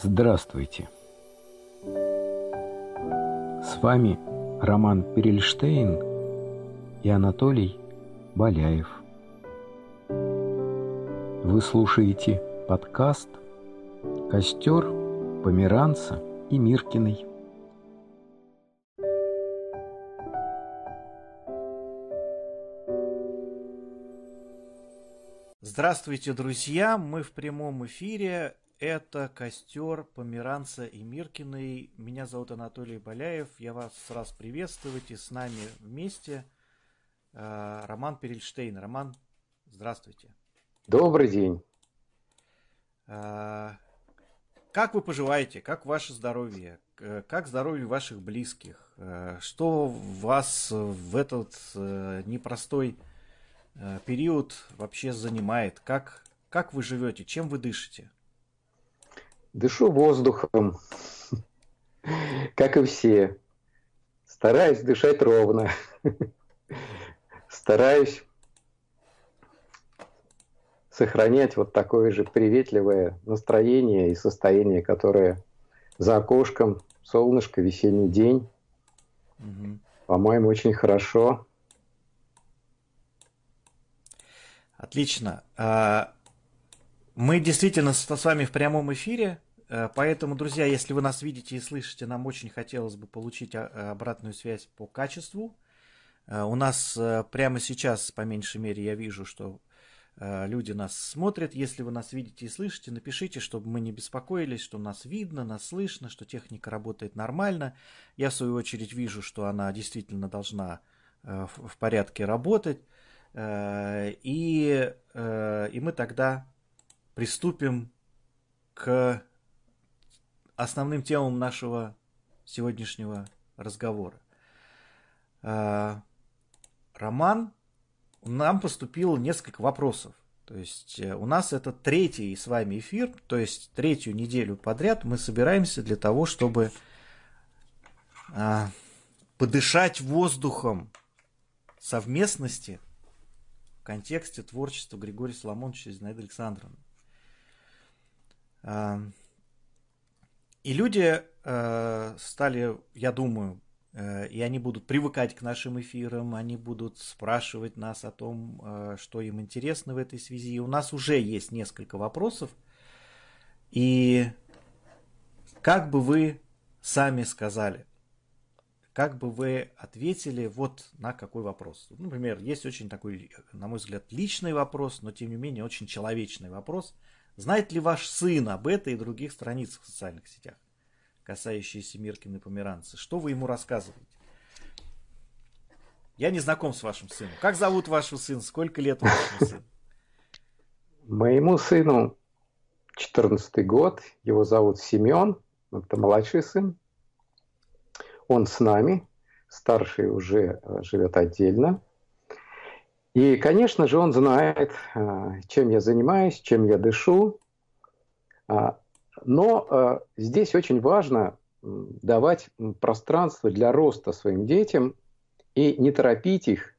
Здравствуйте! С вами Роман Перельштейн и Анатолий Боляев. Вы слушаете подкаст «Костер Померанца и Миркиной». Здравствуйте, друзья! Мы в прямом эфире. Это костер Померанца и Миркиной. Меня зовут Анатолий Боляев. Я вас раз приветствовать. И с нами вместе э, Роман Перельштейн. Роман, здравствуйте. Добрый день. Э, как вы поживаете? Как ваше здоровье? Как здоровье ваших близких? Э, что вас в этот непростой Э, период вообще занимает? Как, как вы живете? Чем вы дышите? Дышу воздухом, как и все. Стараюсь дышать ровно. Стараюсь сохранять вот такое же приветливое настроение и состояние, которое за окошком, солнышко, весенний день. Угу. По-моему, очень хорошо. Отлично. А, мы действительно с вами в прямом эфире, поэтому, друзья, если вы нас видите и слышите, нам очень хотелось бы получить а, обратную связь по качеству. Э, у нас э, прямо сейчас, по меньшей мере, я вижу, что люди нас смотрят. Если вы нас видите и слышите, напишите, чтобы мы не беспокоились, что нас видно, нас слышно, что техника работает нормально. Я, в свою очередь, вижу, что она действительно должна в порядке работать. Э, и, э, и мы тогда приступим к основным темам нашего сегодняшнего разговора. Э, Роман, нам поступило несколько вопросов. То есть у нас это третий с вами эфир, то есть третью неделю подряд мы собираемся для того, чтобы подышать воздухом совместности контексте творчества Григория Соломоновича и Зинаиды Александровны. А, и люди э, стали, я думаю, э, и они будут привыкать к нашим эфирам, они будут спрашивать нас о том, э, что им интересно в этой связи. И у нас уже есть несколько вопросов. И как бы вы сами сказали, как бы вы ответили вот на какой вопрос? Например, есть очень такой, на мой взгляд, личный вопрос, но тем не менее очень человечный вопрос. Знает ли ваш сын об этой и других страницах в социальных сетях, касающиеся Миркина и Померанца? Что вы ему рассказываете? Я не знаком с вашим сыном. Как зовут вашего сына? Сколько лет вашему сыну? Моему сыну 14 год. Его зовут Семен. Это младший сын. Он с нами, старший уже э, живет отдельно. И, конечно же, он знает, э, чем я занимаюсь, чем я дышу. А, но э, здесь очень важно давать пространство для роста своим детям и не торопить их,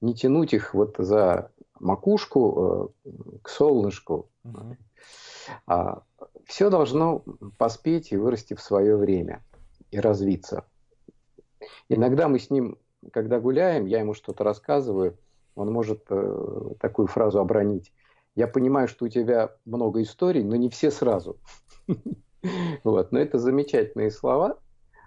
не тянуть их вот за макушку к солнышку. Угу. А, все должно поспеть и вырасти в свое время и развиться. Иногда мы с ним, когда гуляем, я ему что-то рассказываю, он может э, такую фразу обронить. Я понимаю, что у тебя много историй, но не все сразу. Вот, но это замечательные слова.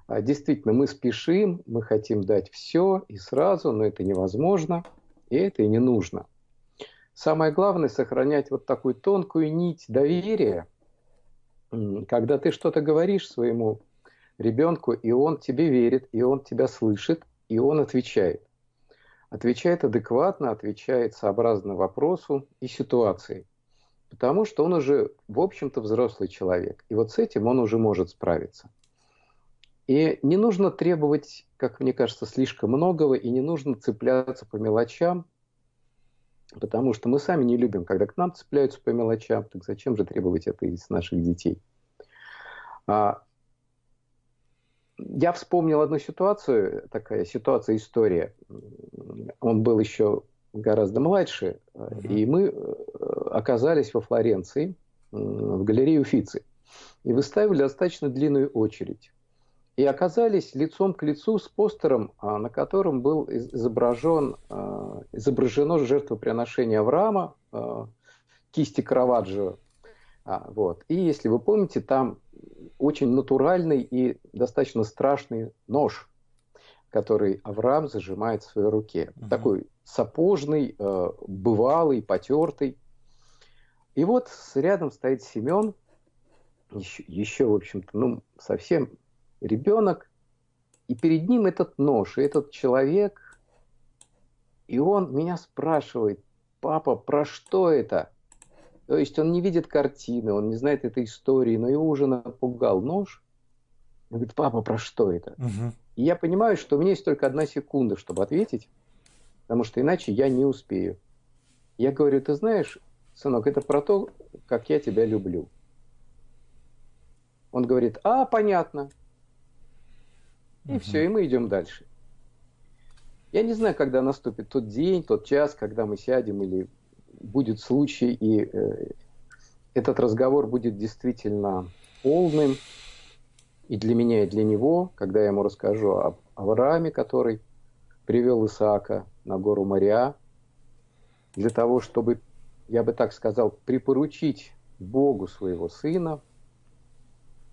А действительно, мы спешим, мы хотим дать все и сразу, но это невозможно, и это и не нужно. Самое главное сохранять вот такую тонкую нить доверия, когда ты что-то говоришь своему ребенку, и он тебе верит, и он тебя слышит, и он отвечает. Отвечает адекватно, отвечает сообразно вопросу и ситуации. Потому что он уже, в общем-то, взрослый человек. И вот с этим он уже может справиться. И не нужно требовать, как мне кажется, слишком многого, и не нужно цепляться по мелочам, потому что мы сами не любим, когда к нам цепляются по мелочам, так зачем же требовать это из наших детей? А я вспомнил одну ситуацию, такая ситуация, история. Он был еще гораздо младше, mm-hmm. и мы э, оказались во Флоренции, в галерее Уфицы. и выставили достаточно длинную очередь. И оказались лицом к лицу с постером, а, на котором был изображен, а, изображено жертвоприношение Авраама, а, кисти Караваджо. Вот. И если вы помните, там очень натуральный и достаточно страшный нож, который Авраам зажимает в своей руке. Угу. Такой сапожный, бывалый, потертый. И вот рядом стоит Семен, еще, еще в общем-то, ну, совсем ребенок, и перед ним этот нож, и этот человек, и он меня спрашивает, папа, про что это? То есть он не видит картины, он не знает этой истории, но его уже напугал нож. Он говорит, папа, про что это? Угу. И я понимаю, что у меня есть только одна секунда, чтобы ответить, потому что иначе я не успею. Я говорю, ты знаешь, сынок, это про то, как я тебя люблю. Он говорит, а, понятно. И угу. все, и мы идем дальше. Я не знаю, когда наступит тот день, тот час, когда мы сядем, или будет случай, и э, этот разговор будет действительно полным и для меня, и для него, когда я ему расскажу об Аврааме, который привел Исаака на гору Мария, для того, чтобы, я бы так сказал, припоручить Богу своего сына,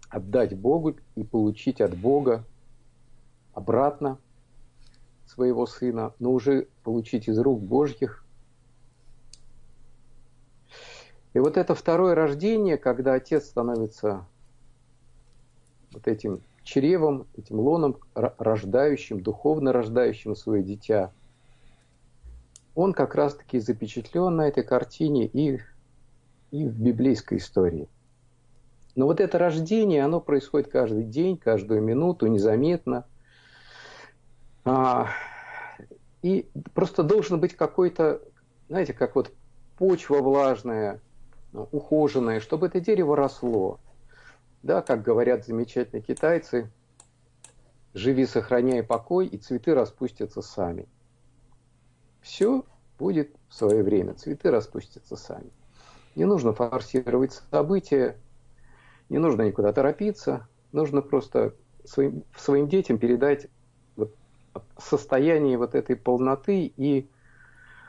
отдать Богу и получить от Бога обратно своего сына, но уже получить из рук Божьих. И вот это второе рождение, когда отец становится вот этим чревом, этим лоном, рождающим, духовно рождающим свое дитя, он как раз-таки запечатлен на этой картине и, и в библейской истории. Но вот это рождение, оно происходит каждый день, каждую минуту, незаметно – а, и просто должен быть какой-то, знаете, как вот почва влажная, ухоженная, чтобы это дерево росло. Да, как говорят замечательные китайцы, живи, сохраняй покой, и цветы распустятся сами. Все будет в свое время, цветы распустятся сами. Не нужно форсировать события, не нужно никуда торопиться, нужно просто своим, своим детям передать состоянии вот этой полноты и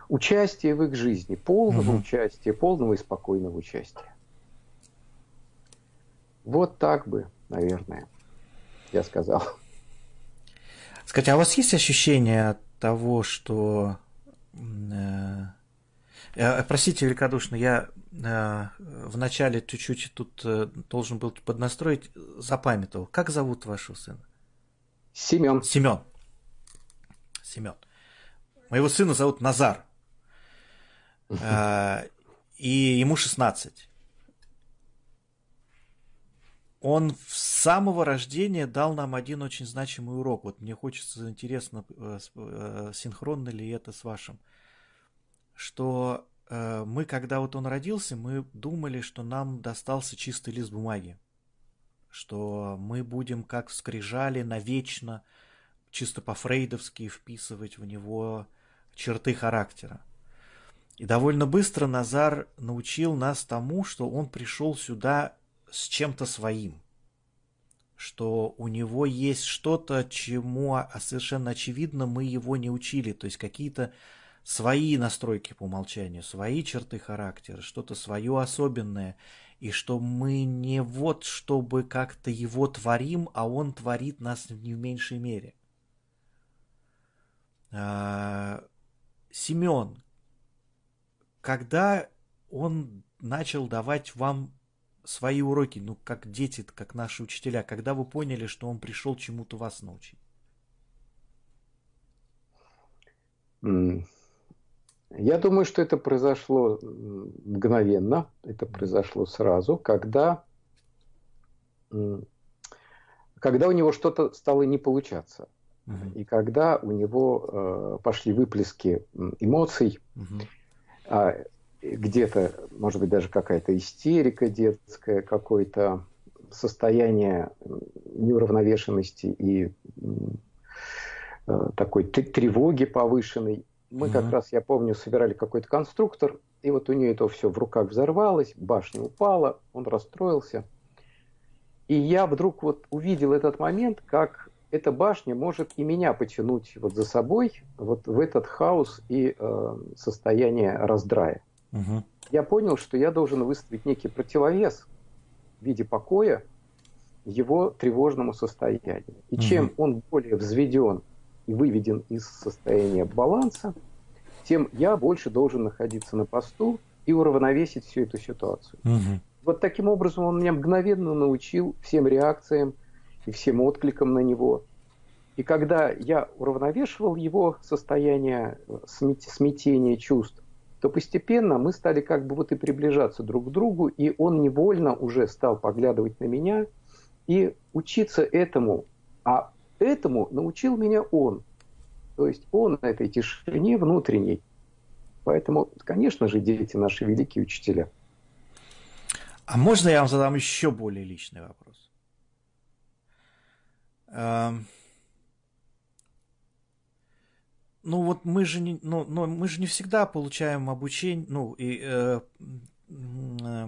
участия в их жизни, полного угу. участия, полного и спокойного участия. Вот так бы, наверное, я сказал. Скажите, а у вас есть ощущение того, что... Э, э, простите великодушно, я э, вначале чуть-чуть тут должен был поднастроить, запамятовал. Как зовут вашего сына? Семен. Семен. Семен. Моего сына зовут Назар. А, и ему 16. Он с самого рождения дал нам один очень значимый урок. Вот мне хочется, интересно, э, э, синхронно ли это с вашим. Что э, мы, когда вот он родился, мы думали, что нам достался чистый лист бумаги. Что мы будем как скрижали навечно чисто по-фрейдовски вписывать в него черты характера. И довольно быстро Назар научил нас тому, что он пришел сюда с чем-то своим, что у него есть что-то, чему а, совершенно очевидно мы его не учили, то есть какие-то свои настройки по умолчанию, свои черты характера, что-то свое особенное, и что мы не вот чтобы как-то его творим, а он творит нас не в меньшей мере – а, Семен, когда он начал давать вам свои уроки, ну, как дети, как наши учителя, когда вы поняли, что он пришел чему-то вас научить? Я думаю, что это произошло мгновенно, это произошло сразу, когда, когда у него что-то стало не получаться. И когда у него э, пошли выплески эмоций, э, где-то, может быть, даже какая-то истерика детская, какое-то состояние неуравновешенности и э, такой тревоги повышенной. Мы как раз, я помню, собирали какой-то конструктор, и вот у нее это все в руках взорвалось, башня упала, он расстроился. И я вдруг вот увидел этот момент, как эта башня может и меня потянуть вот за собой вот в этот хаос и э, состояние раздрая. Угу. Я понял, что я должен выставить некий противовес в виде покоя его тревожному состоянию. И угу. чем он более взведен и выведен из состояния баланса, тем я больше должен находиться на посту и уравновесить всю эту ситуацию. Угу. Вот таким образом он меня мгновенно научил всем реакциям и всем откликам на него. И когда я уравновешивал его состояние смятения чувств, то постепенно мы стали как бы вот и приближаться друг к другу, и он невольно уже стал поглядывать на меня и учиться этому. А этому научил меня он. То есть он этой тишине внутренней. Поэтому, конечно же, дети наши великие учителя. А можно я вам задам еще более личный вопрос? Эм, ну вот мы же не, ну, но мы же не всегда получаем обучение, ну и э, э,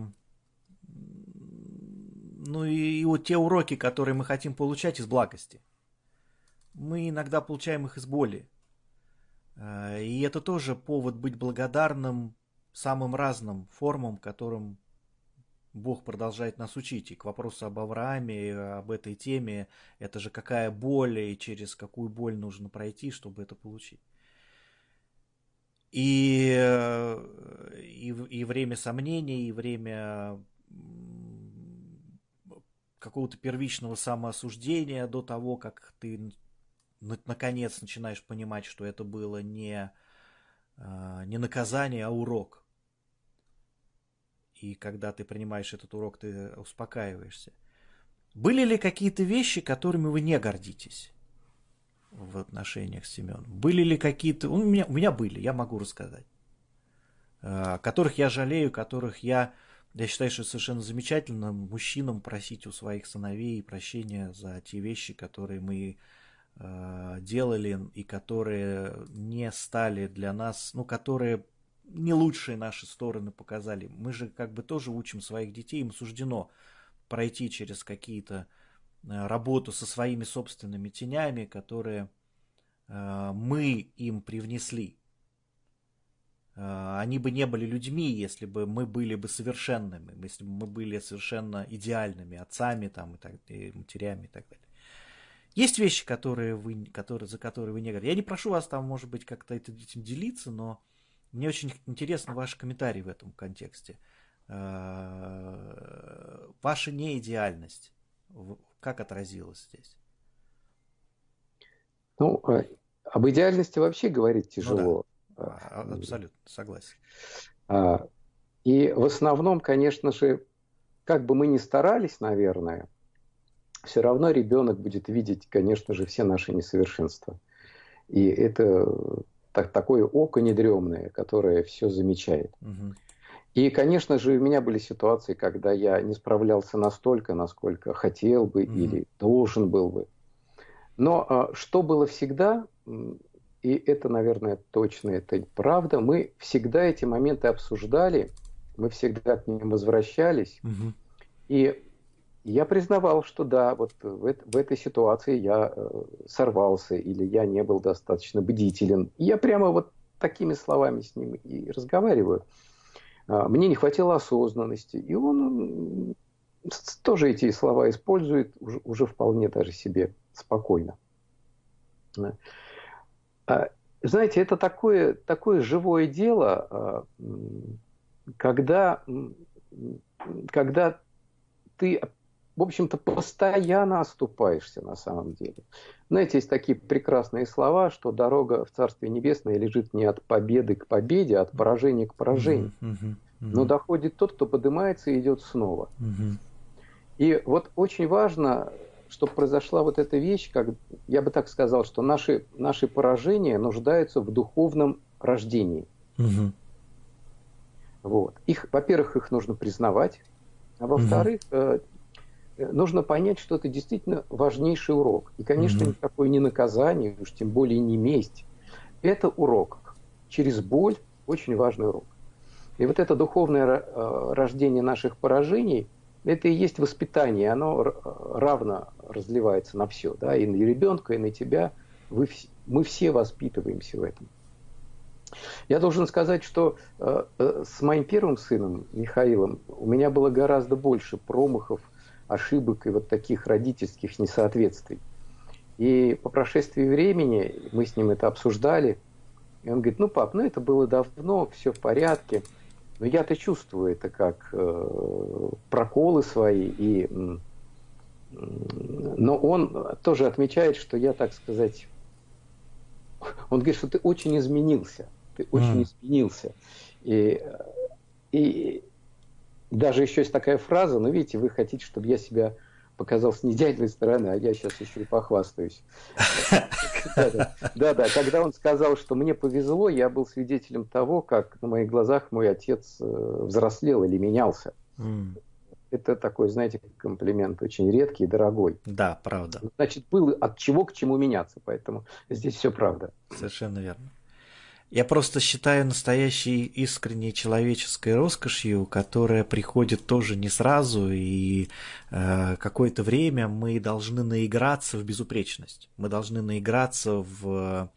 ну и, и вот те уроки, которые мы хотим получать из благости, мы иногда получаем их из боли. Э, и это тоже повод быть благодарным самым разным формам, которым Бог продолжает нас учить. И к вопросу об Аврааме, об этой теме, это же какая боль и через какую боль нужно пройти, чтобы это получить. И, и, и время сомнений, и время какого-то первичного самоосуждения до того, как ты наконец начинаешь понимать, что это было не, э, не наказание, а урок. И когда ты принимаешь этот урок, ты успокаиваешься. Были ли какие-то вещи, которыми вы не гордитесь? в отношениях с Семеном? Были ли какие-то... У меня, у меня были, я могу рассказать. Э, которых я жалею, которых я... Я считаю, что совершенно замечательно мужчинам просить у своих сыновей прощения за те вещи, которые мы э, делали и которые не стали для нас, ну, которые не лучшие наши стороны показали. Мы же как бы тоже учим своих детей, им суждено пройти через какие-то Э, работу со своими собственными тенями, которые э, мы им привнесли. Э, они бы не были людьми, если бы мы были бы совершенными, если бы мы были совершенно идеальными отцами там, и, так, и матерями и так далее. Есть вещи, которые вы, которые, за которые вы не говорите. Я не прошу вас там, может быть, как-то этим делиться, но мне очень интересно ваши комментарии в этом контексте. Ваша неидеальность как отразилось здесь? Ну, э, об идеальности вообще говорить тяжело. Ну, да. А, а, абсолютно, согласен. А, и в основном, конечно же, как бы мы ни старались, наверное, все равно ребенок будет видеть, конечно же, все наши несовершенства. И это так, такое око недремное, которое все замечает. Угу. И, конечно же, у меня были ситуации, когда я не справлялся настолько, насколько хотел бы mm-hmm. или должен был бы. Но а, что было всегда, и это, наверное, точно, это правда, мы всегда эти моменты обсуждали, мы всегда к ним возвращались. Mm-hmm. И я признавал, что да, вот в, в этой ситуации я э, сорвался или я не был достаточно бдителен. И я прямо вот такими словами с ним и разговариваю. А, мне не хватило осознанности. И он тоже эти слова использует уже, уже вполне даже себе спокойно. А, знаете, это такое, такое живое дело, а, когда, когда ты, в общем-то, постоянно оступаешься на самом деле. Знаете, есть такие прекрасные слова, что дорога в Царствие Небесное лежит не от победы к победе, а от поражения к поражению. Uh-huh, uh-huh. Но доходит тот, кто поднимается и идет снова. И вот очень важно, чтобы произошла вот эта вещь, как я бы так сказал, что наши, наши поражения нуждаются в духовном рождении. Вот. Их, во-первых, их нужно признавать, а во-вторых, э, нужно понять, что это действительно важнейший урок. И, конечно, угу. никакое не наказание, уж тем более не месть. Это урок. Через боль очень важный урок. И вот это духовное э, рождение наших поражений, это и есть воспитание, оно равно разливается на все, да, и на ребенка, и на тебя. Вы, мы все воспитываемся в этом. Я должен сказать, что э, э, с моим первым сыном Михаилом у меня было гораздо больше промахов, ошибок и вот таких родительских несоответствий. И по прошествии времени мы с ним это обсуждали. И он говорит, ну, пап, ну это было давно, все в порядке. Но я-то чувствую это как э, проколы свои. И, э, но он тоже отмечает, что я, так сказать, он говорит, что ты очень изменился. Ты очень mm. изменился. И, и даже еще есть такая фраза, ну, видите, вы хотите, чтобы я себя показал с неидеальной стороны, а я сейчас еще и похвастаюсь. Да-да, когда он сказал, что мне повезло, я был свидетелем того, как на моих глазах мой отец э, взрослел или менялся. Это такой, знаете, комплимент очень редкий и дорогой. Да, правда. Значит, было от чего к чему меняться, поэтому здесь все правда. Совершенно верно. Я просто считаю настоящей искренней человеческой роскошью, которая приходит тоже не сразу, и э, какое-то время мы должны наиграться в безупречность. Мы должны наиграться в,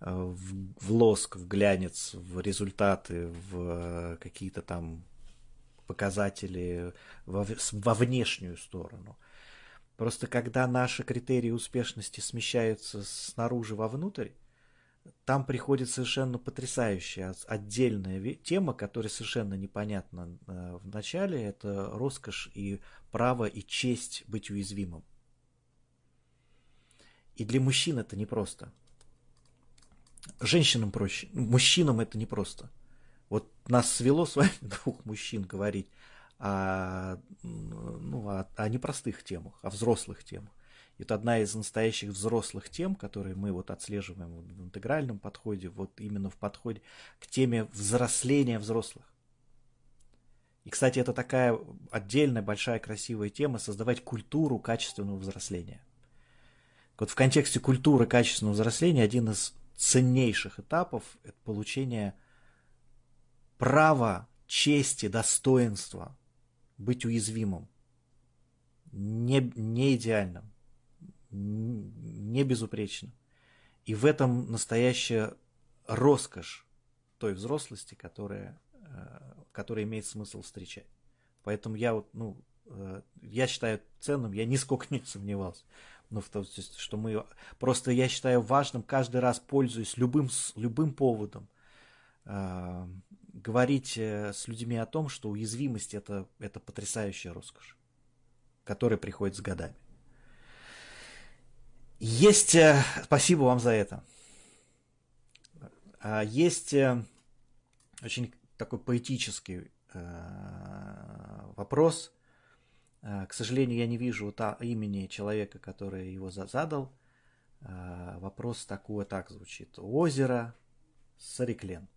э, в, в лоск, в глянец, в результаты, в какие-то там показатели во, во внешнюю сторону. Просто когда наши критерии успешности смещаются снаружи вовнутрь, там приходит совершенно потрясающая отдельная тема, которая совершенно непонятна э, в начале. Это роскошь и право и честь быть уязвимым. И для мужчин это непросто. Женщинам проще, мужчинам это непросто. Вот нас свело с вами двух мужчин говорить о, ну, о, о непростых темах, о взрослых темах. Это одна из настоящих взрослых тем, которые мы вот отслеживаем в интегральном подходе, вот именно в подходе к теме взросления взрослых. И, кстати, это такая отдельная большая красивая тема создавать культуру качественного взросления. Вот в контексте культуры качественного взросления один из ценнейших этапов – это получение права, чести, достоинства быть уязвимым, не, не идеальным, не безупречно. И в этом настоящая роскошь той взрослости, которая, э, которая имеет смысл встречать. Поэтому я вот, ну, э, я считаю ценным, я нисколько не сомневался. Ну, в том, что мы просто я считаю важным каждый раз, пользуясь любым, любым поводом, э, говорить с людьми о том, что уязвимость это, это потрясающая роскошь, которая приходит с годами. Есть, э, спасибо вам за это. А, есть э, очень такой поэтический э, вопрос. К сожалению, я не вижу имени человека, который его задал. Вопрос такой так звучит. Озеро Сариклен.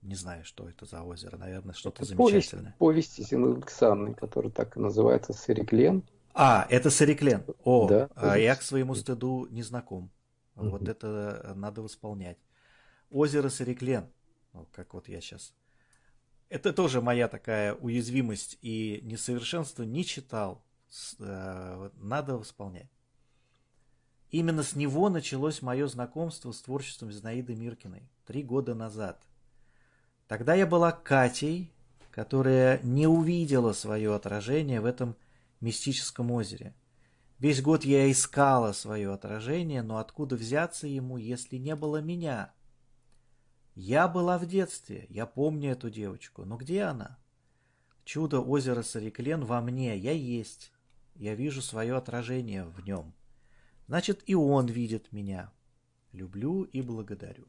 Не знаю, что это за озеро. Наверное, что-то замечательное. Повесть, повесть Зины Александры, которая так и называется Сариклен. А, это Сариклен. О, да, а я к своему стыду не знаком. Угу. Вот это надо восполнять. Озеро Сариклен. Как вот я сейчас. Это тоже моя такая уязвимость и несовершенство. Не читал. Э, надо восполнять. Именно с него началось мое знакомство с творчеством Зинаиды Миркиной. Три года назад. Тогда я была Катей, которая не увидела свое отражение в этом мистическом озере. Весь год я искала свое отражение, но откуда взяться ему, если не было меня? Я была в детстве, я помню эту девочку, но где она? Чудо озера Сариклен во мне, я есть. Я вижу свое отражение в нем. Значит, и он видит меня. Люблю и благодарю.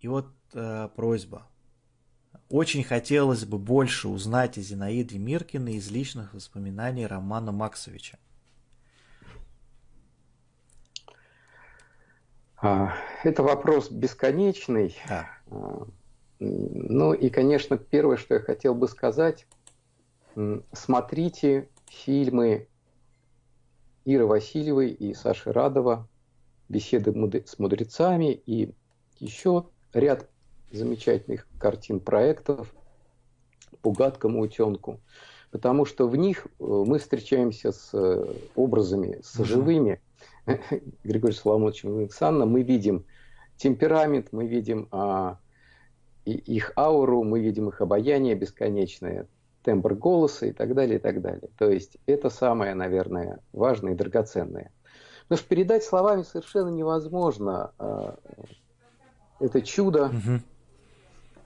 И вот э, просьба. Очень хотелось бы больше узнать о Зинаиде Миркиной из личных воспоминаний Романа Максовича. А, это вопрос бесконечный. Да. А, ну и, конечно, первое, что я хотел бы сказать, смотрите фильмы Иры Васильевой и Саши Радова, беседы с мудрецами и еще ряд замечательных картин проектов по гадкому утенку. потому что в них э, мы встречаемся с э, образами, с живыми. Григорий Соломонович Александровна, мы видим темперамент, мы видим а, их ауру, мы видим их обаяние бесконечное, тембр голоса и так далее, и так далее. То есть это самое, наверное, важное и драгоценное. Потому что передать словами совершенно невозможно. А, это чудо, угу.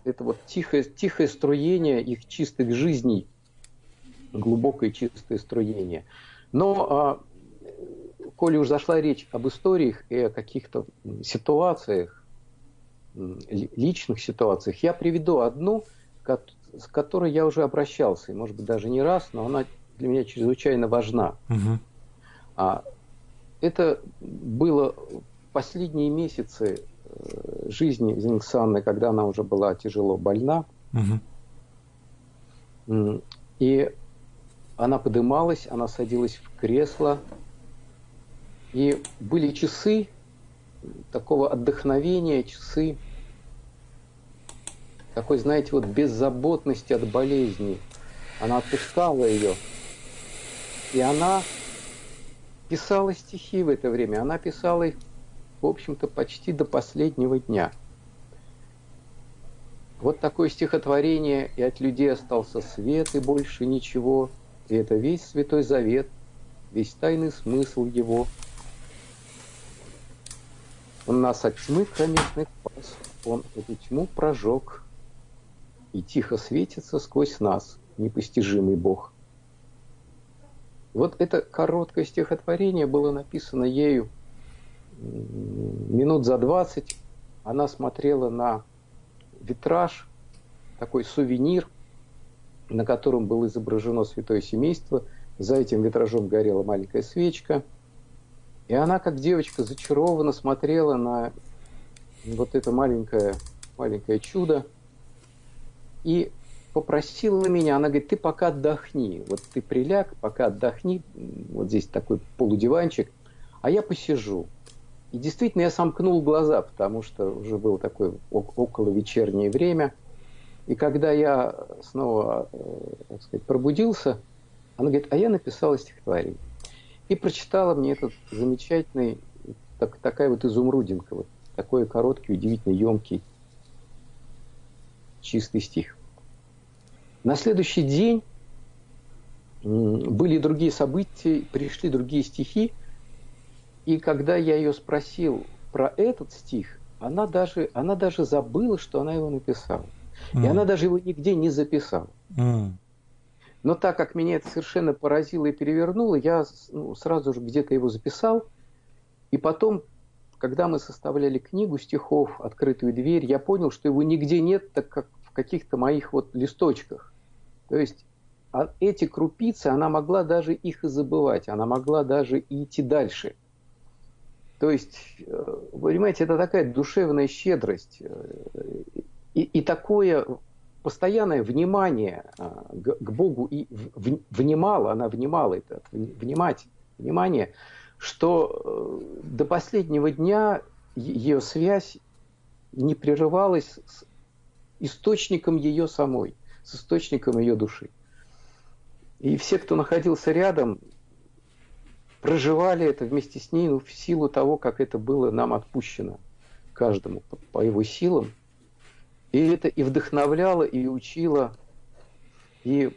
Это вот тихое, тихое струение их чистых жизней, глубокое чистое струение. Но, а, коли уж зашла речь об историях и о каких-то ситуациях, личных ситуациях, я приведу одну, с которой я уже обращался, и, может быть, даже не раз, но она для меня чрезвычайно важна. Угу. А, это было последние месяцы э, жизни Зингсанны, когда она уже была тяжело больна. Угу. И она подымалась, она садилась в кресло. И были часы такого отдохновения, часы такой, знаете, вот беззаботности от болезни. Она отпускала ее. И она писала стихи в это время. Она писала их, в общем-то, почти до последнего дня. Вот такое стихотворение, и от людей остался свет, и больше ничего. И это весь Святой Завет, весь тайный смысл его. Он нас от тьмы кромешных спас, он эту тьму прожег, и тихо светится сквозь нас непостижимый Бог. Вот это короткое стихотворение было написано ею минут за 20. Она смотрела на витраж, такой сувенир, на котором было изображено святое семейство. За этим витражом горела маленькая свечка. И она, как девочка, зачарованно смотрела на вот это маленькое, маленькое чудо. И попросила меня, она говорит, ты пока отдохни, вот ты приляг, пока отдохни, вот здесь такой полудиванчик, а я посижу. И действительно я сомкнул глаза, потому что уже было такое около вечернее время. И когда я снова, э, так сказать, пробудился, она говорит, а я написала стихотворение. И прочитала мне этот замечательный, так, такая вот изумрудинка, вот такой короткий, удивительно емкий, чистый стих. На следующий день были другие события, пришли другие стихи, и когда я ее спросил про этот стих, она даже, она даже забыла, что она его написала. Mm. И она даже его нигде не записала. Mm. Но так как меня это совершенно поразило и перевернуло, я ну, сразу же где-то его записал. И потом, когда мы составляли книгу стихов «Открытую дверь», я понял, что его нигде нет, так как в каких-то моих вот листочках. То есть а эти крупицы, она могла даже их и забывать, она могла даже и идти дальше. То есть, э, вы понимаете, это такая душевная щедрость э, и, и такое постоянное внимание а, к, Богу и в, внимала, она внимала это, внимать, внимание, что э, до последнего дня ее связь не прерывалась с источником ее самой с источником ее души. И все, кто находился рядом, проживали это вместе с ней ну, в силу того, как это было нам отпущено каждому по, его силам. И это и вдохновляло, и учило, и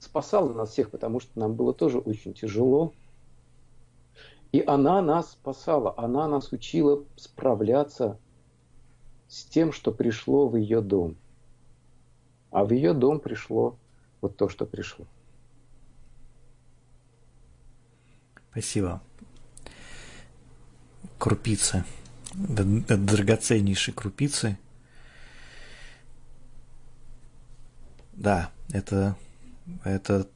спасало нас всех, потому что нам было тоже очень тяжело. И она нас спасала, она нас учила справляться с тем, что пришло в ее дом. А в ее дом пришло вот то, что пришло. Спасибо. Крупицы. Драгоценнейшие крупицы. Да, это, это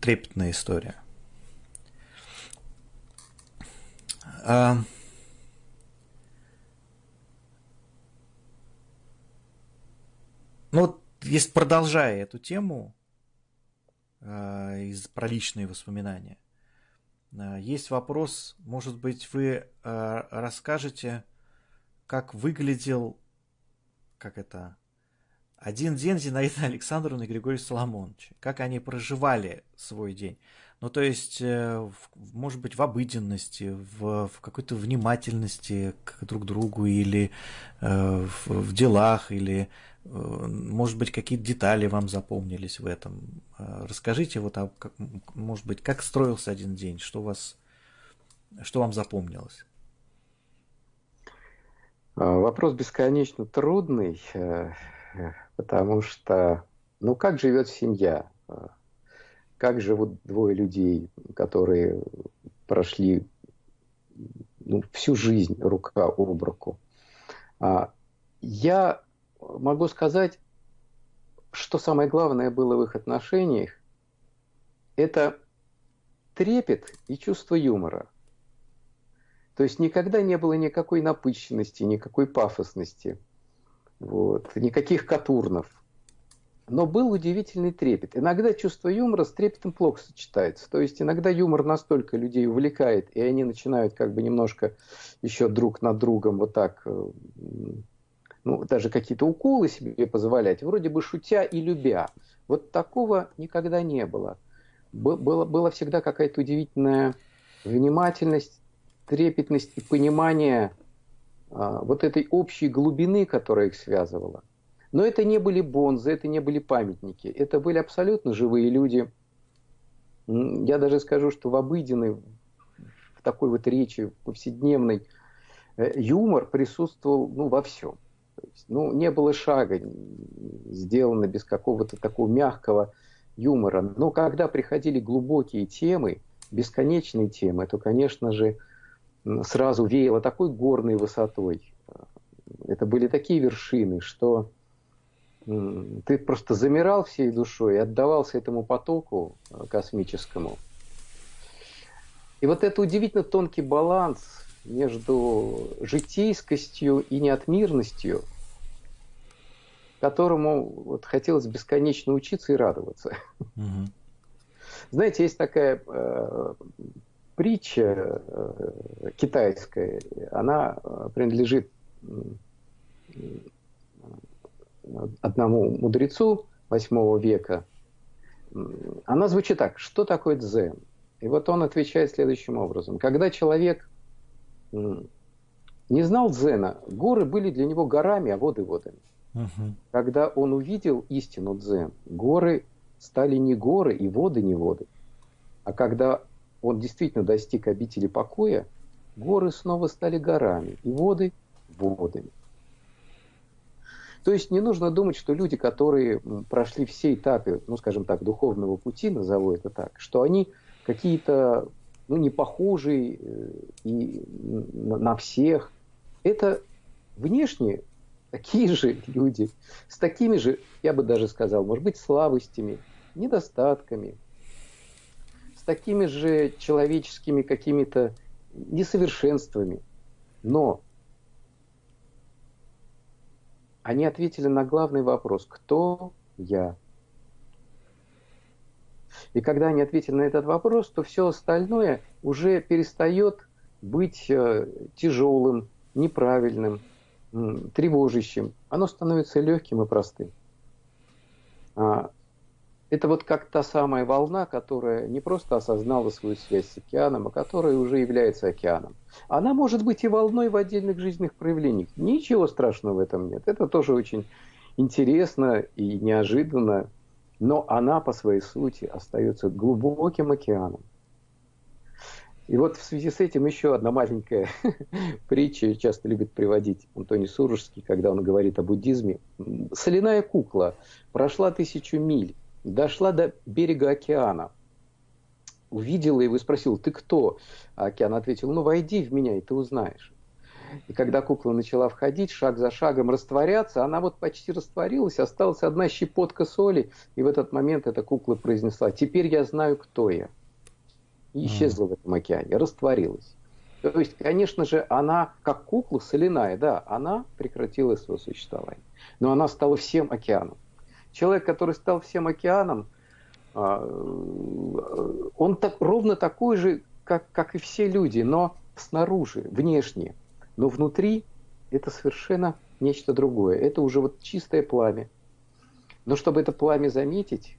трепетная история. А, ну есть продолжая эту тему э, из про личные воспоминания, есть вопрос, может быть, вы э, расскажете, как выглядел, как это, один день Зинаида Александровна и Григорий Соломонович, как они проживали свой день. Ну, то есть, э, может быть, в обыденности, в, в какой-то внимательности к друг другу или э, в, в делах, или, э, может быть, какие-то детали вам запомнились в этом. Э, расскажите, вот, а как, может быть, как строился один день, что у вас, что вам запомнилось? А, вопрос бесконечно трудный, э, потому что, ну, как живет семья? как живут двое людей, которые прошли ну, всю жизнь рука об руку. А, я могу сказать, что самое главное было в их отношениях, это трепет и чувство юмора. То есть никогда не было никакой напыщенности, никакой пафосности, вот, никаких катурнов – но был удивительный трепет. Иногда чувство юмора с трепетом плохо сочетается. То есть иногда юмор настолько людей увлекает, и они начинают как бы немножко еще друг над другом вот так, э, ну, даже какие-то уколы себе позволять, вроде бы шутя и любя. Вот такого никогда не было. Было, было всегда какая-то удивительная внимательность, трепетность и понимание а, вот этой общей глубины, которая их связывала. Но это не были бонзы, это не были памятники. Это были абсолютно живые люди. Я даже скажу, что в обыденной, в такой вот речи повседневной, э, юмор присутствовал ну, во всем. Есть, ну, не было шага сделано без какого-то такого мягкого юмора. Но когда приходили глубокие темы, бесконечные темы, то, конечно же, сразу веяло такой горной высотой. Это были такие вершины, что ты просто замирал всей душой и отдавался этому потоку э, космическому. И вот это удивительно тонкий баланс между житейскостью и неотмирностью, которому вот хотелось бесконечно учиться и радоваться. Угу. Знаете, есть такая э, притча э, китайская, она э, принадлежит одному мудрецу восьмого века, она звучит так, что такое дзен? И вот он отвечает следующим образом. Когда человек не знал дзена, горы были для него горами, а воды водами. Угу. Когда он увидел истину дзен, горы стали не горы и воды не воды. А когда он действительно достиг обители покоя, горы снова стали горами и воды водами. То есть не нужно думать, что люди, которые прошли все этапы, ну, скажем так, духовного пути, назову это так, что они какие-то, ну, не похожие э, и на всех. Это внешне такие же люди, с такими же, я бы даже сказал, может быть, слабостями, недостатками, с такими же человеческими какими-то несовершенствами. Но они ответили на главный вопрос «Кто я?». И когда они ответили на этот вопрос, то все остальное уже перестает быть э, тяжелым, неправильным, тревожащим. Оно становится легким и простым. А, это вот как та самая волна, которая не просто осознала свою связь с океаном, а которая уже является океаном. Она может быть и волной в отдельных жизненных проявлениях. Ничего страшного в этом нет. Это тоже очень интересно и неожиданно, но она по своей сути остается глубоким океаном. И вот в связи с этим еще одна маленькая притча часто любит приводить Антоний Сурожский, когда он говорит о буддизме. Соляная кукла прошла тысячу миль дошла до берега океана, увидела его и спросила, ты кто? А океан ответил, ну войди в меня, и ты узнаешь. И когда кукла начала входить, шаг за шагом растворяться, она вот почти растворилась, осталась одна щепотка соли, и в этот момент эта кукла произнесла, теперь я знаю, кто я. И исчезла в этом океане, растворилась. То есть, конечно же, она, как кукла соляная, да, она прекратила свое существование. Но она стала всем океаном. Человек, который стал всем океаном, а, он так, ровно такой же, как, как и все люди, но снаружи, внешне. Но внутри это совершенно нечто другое. Это уже вот чистое пламя. Но чтобы это пламя заметить,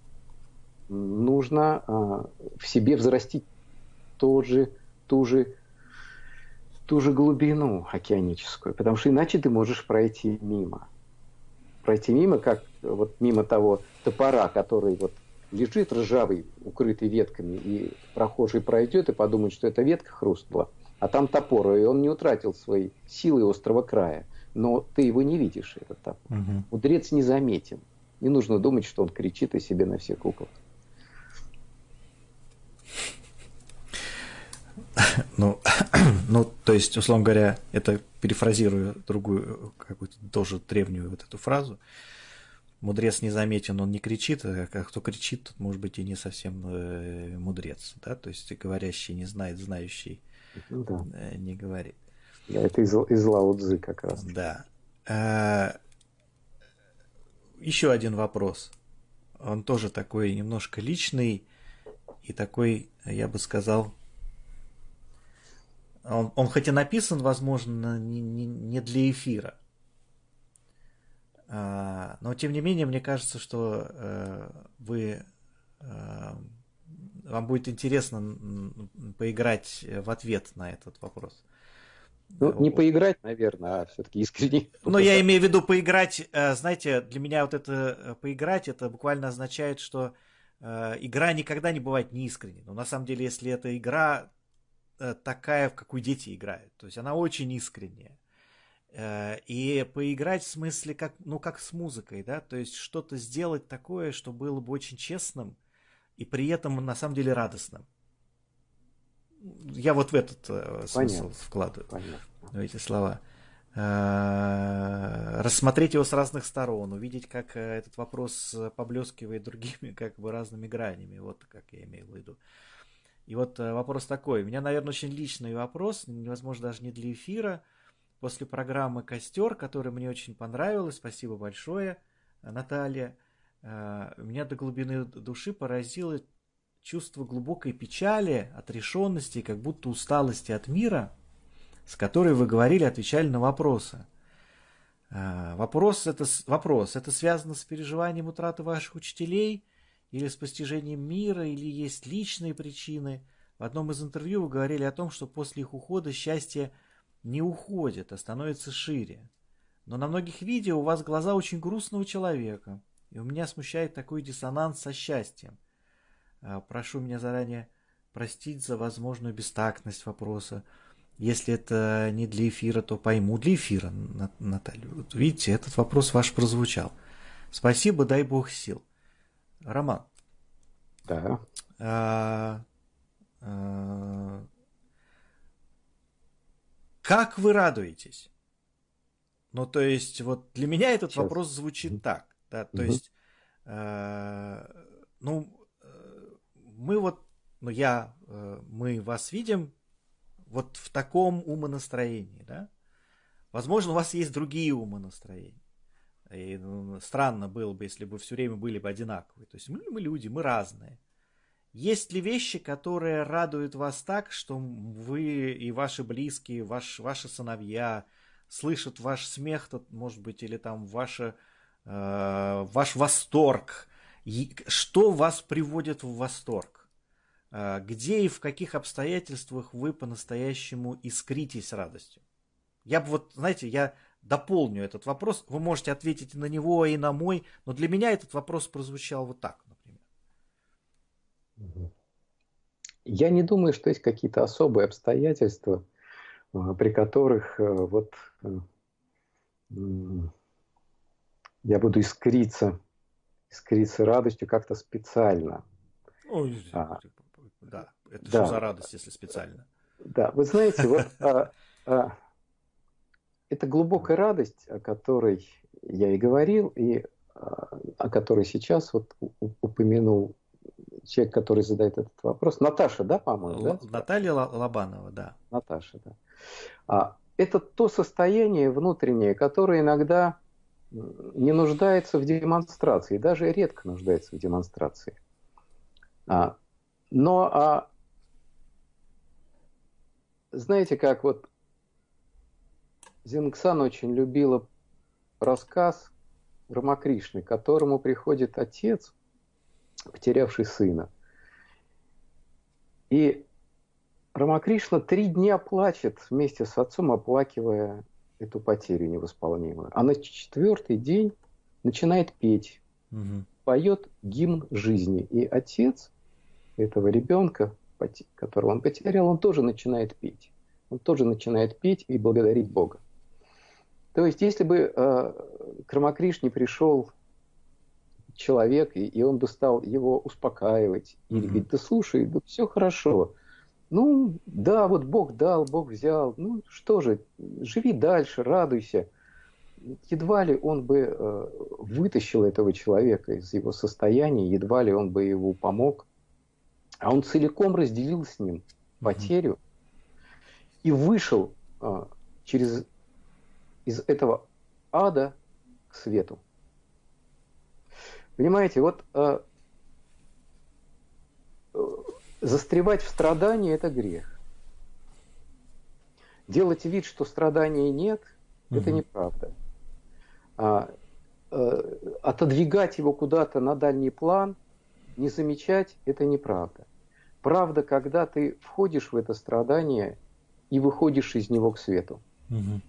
нужно а, в себе взрастить тот же, ту же ту же глубину океаническую, потому что иначе ты можешь пройти мимо. Пройти мимо, как вот мимо того топора, который вот лежит ржавый, укрытый ветками, и прохожий пройдет и подумает, что эта ветка хрустнула, а там топор, и он не утратил своей силы острого края. Но ты его не видишь, этот топор. Угу. Мудрец незаметен. Не нужно думать, что он кричит о себе на все кукол. Ну, ну, то есть, условно говоря, это перефразирую другую, какую-то тоже древнюю вот эту фразу. Мудрец не заметен, он не кричит, а кто кричит, тот может быть и не совсем э, мудрец, да, то есть говорящий не знает, знающий ну, да. э, не говорит. Да, это из, из Лао Цзы как раз. Да. А, еще один вопрос. Он тоже такой немножко личный и такой, я бы сказал, он, он хоть и написан, возможно, не, не, не для эфира. А, но тем не менее, мне кажется, что э, вы э, вам будет интересно поиграть в ответ на этот вопрос. Ну, не поиграть, наверное, а все-таки искренне. Ну, я имею в виду поиграть. Э, знаете, для меня вот это э, поиграть, это буквально означает, что э, игра никогда не бывает неискренней. Но на самом деле, если эта игра такая, в какую дети играют. То есть она очень искренняя. Э, и поиграть в смысле как, ну, как с музыкой, да, то есть что-то сделать такое, что было бы очень честным и при этом на самом деле радостным. Я вот в этот э, смысл Понятно. вкладываю Понятно. в эти слова. рассмотреть его с разных сторон, увидеть, как этот вопрос поблескивает другими как бы разными гранями. Вот как я имею в виду. И вот э, вопрос такой. У меня, наверное, очень личный вопрос, невозможно даже не для эфира. После программы «Костер», которая мне очень понравилась, спасибо большое, э, Наталья, э, меня до глубины души поразило чувство глубокой печали, отрешенности, как будто усталости от мира, с которой вы говорили, отвечали на вопросы. Вопрос это, вопрос, это связано с переживанием утраты ваших учителей – или с постижением мира, или есть личные причины. В одном из интервью вы говорили о том, что после их ухода счастье не уходит, а становится шире. Но на многих видео у вас глаза очень грустного человека, и у меня смущает такой диссонанс со счастьем. А, прошу меня заранее простить за возможную бестактность вопроса. Если это не для эфира, то пойму для эфира, Наталья. Вот видите, этот вопрос ваш прозвучал. Спасибо, дай бог сил. Роман. Да. А, а, как вы радуетесь? Ну, то есть, вот для меня этот Сейчас. вопрос звучит так. Да, то угу. есть, а, ну, мы вот, ну, я, мы вас видим вот в таком умонастроении, да? Возможно, у вас есть другие умонастроения. И ну, странно было бы, если бы все время были бы одинаковые. То есть мы, люди, мы разные. Есть ли вещи, которые радуют вас так, что вы и ваши близкие, ваш, ваши сыновья слышат ваш смех, может быть, или там ваше, э, ваш восторг? И что вас приводит в восторг? Э, где и в каких обстоятельствах вы по-настоящему искритесь радостью? Я бы вот, знаете, я дополню этот вопрос. Вы можете ответить на него, и на мой, но для меня этот вопрос прозвучал вот так, например. Я не думаю, что есть какие-то особые обстоятельства, а, при которых э, вот э, я буду искриться, искриться радостью как-то специально. Ой, а, да, это да. что за радость, если специально? Да, вы знаете, вот а, а, это глубокая радость, о которой я и говорил, и а, о которой сейчас вот упомянул человек, который задает этот вопрос. Наташа, да, по-моему? Да? Наталья Лобанова, да. Наташа, да. А, это то состояние внутреннее, которое иногда не нуждается в демонстрации, даже редко нуждается в демонстрации. А, но, а, знаете, как вот Зингсан очень любила рассказ Рамакришны, к которому приходит отец, потерявший сына. И Рамакришна три дня плачет вместе с отцом, оплакивая эту потерю невосполнимую. А на четвертый день начинает петь, угу. поет гимн жизни. И отец этого ребенка, которого он потерял, он тоже начинает петь. Он тоже начинает петь и благодарить Бога. То есть, если бы э, к Рамакришне пришел человек, и, и он бы стал его успокаивать, или mm-hmm. говорить, да слушай, да все хорошо, ну, да, вот Бог дал, Бог взял. Ну, что же, живи дальше, радуйся. Едва ли он бы э, вытащил этого человека из его состояния, едва ли он бы его помог. А он целиком разделил с ним потерю и вышел э, через из этого ада к свету. Понимаете, вот э, Застревать в страдании – это грех. Делать вид, что страдания нет угу. – это неправда. А, э, отодвигать его куда-то на дальний план, не замечать – это неправда. Правда, когда ты входишь в это страдание и выходишь из него к свету. Угу.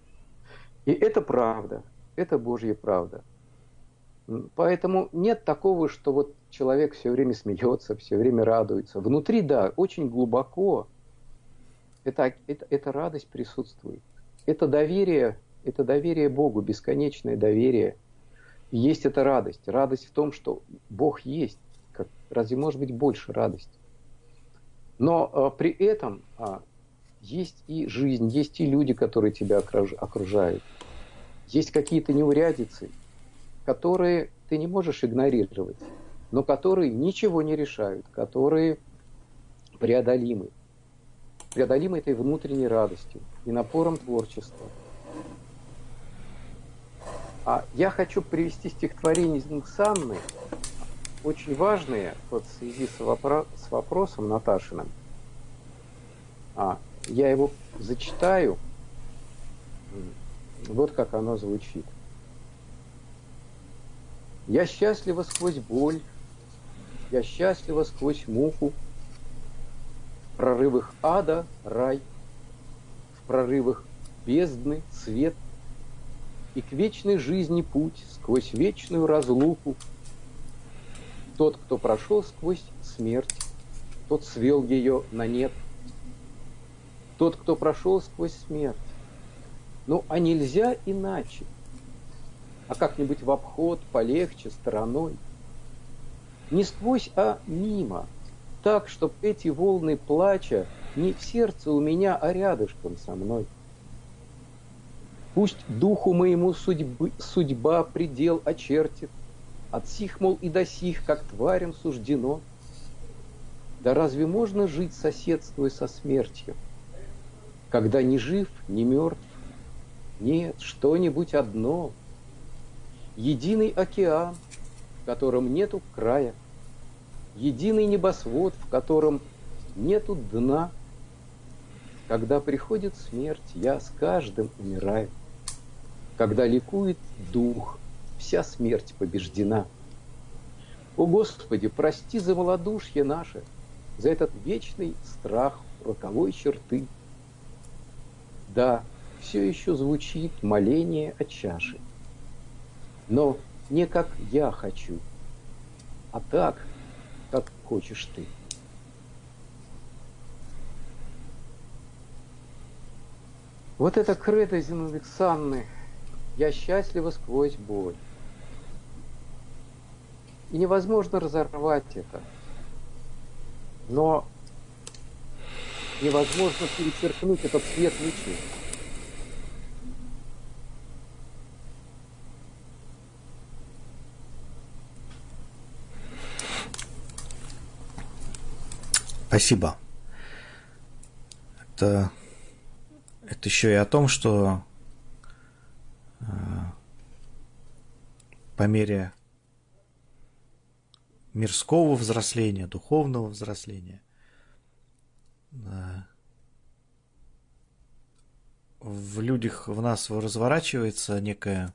И это правда, это Божья правда. Поэтому нет такого, что вот человек все время смеется, все время радуется. Внутри, да, очень глубоко это, это, эта радость присутствует. Это доверие, это доверие Богу, бесконечное доверие. Есть эта радость. Радость в том, что Бог есть. Как, разве может быть больше радости? Но а, при этом а, есть и жизнь, есть и люди, которые тебя окружают. Есть какие-то неурядицы, которые ты не можешь игнорировать, но которые ничего не решают, которые преодолимы. Преодолимы этой внутренней радостью и напором творчества. А я хочу привести стихотворение Санны, очень важные вот в связи с, вопро- с вопросом Наташиным. А, я его зачитаю. Вот как оно звучит. Я счастлива сквозь боль, я счастлива сквозь муку. В прорывах ада рай, в прорывах бездны свет, И к вечной жизни путь сквозь вечную разлуку. Тот, кто прошел сквозь смерть, тот свел ее на нет. Тот, кто прошел сквозь смерть. Ну, а нельзя иначе а как-нибудь в обход, полегче, стороной. Не сквозь, а мимо, так, чтоб эти волны плача не в сердце у меня, а рядышком со мной. Пусть духу моему судьбы, судьба предел очертит, от сих, мол, и до сих, как тварям суждено. Да разве можно жить, соседствуя со смертью, когда ни жив, ни мертв? Нет, что-нибудь одно — единый океан, в котором нету края, единый небосвод, в котором нету дна. Когда приходит смерть, я с каждым умираю. Когда ликует дух, вся смерть побеждена. О Господи, прости за малодушье наше, за этот вечный страх роковой черты. Да, все еще звучит моление о чаше но не как я хочу, а так, как хочешь ты. Вот это кредо Зиновиксанны «Я счастлива сквозь боль». И невозможно разорвать это. Но невозможно перечеркнуть этот свет лучи. Спасибо. Это, это еще и о том, что э, по мере мирского взросления, духовного взросления, в людях в нас разворачивается некая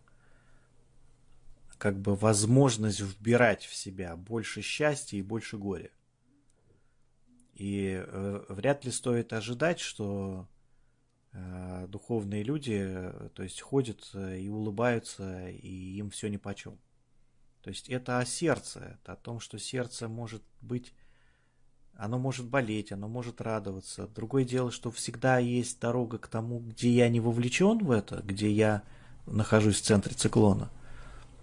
как бы возможность вбирать в себя больше счастья и больше горя. И э, вряд ли стоит ожидать, что э, духовные люди, то есть ходят и улыбаются, и им все нипочем. То есть это о сердце, это о том, что сердце может быть, оно может болеть, оно может радоваться. Другое дело, что всегда есть дорога к тому, где я не вовлечен в это, где я нахожусь в центре циклона.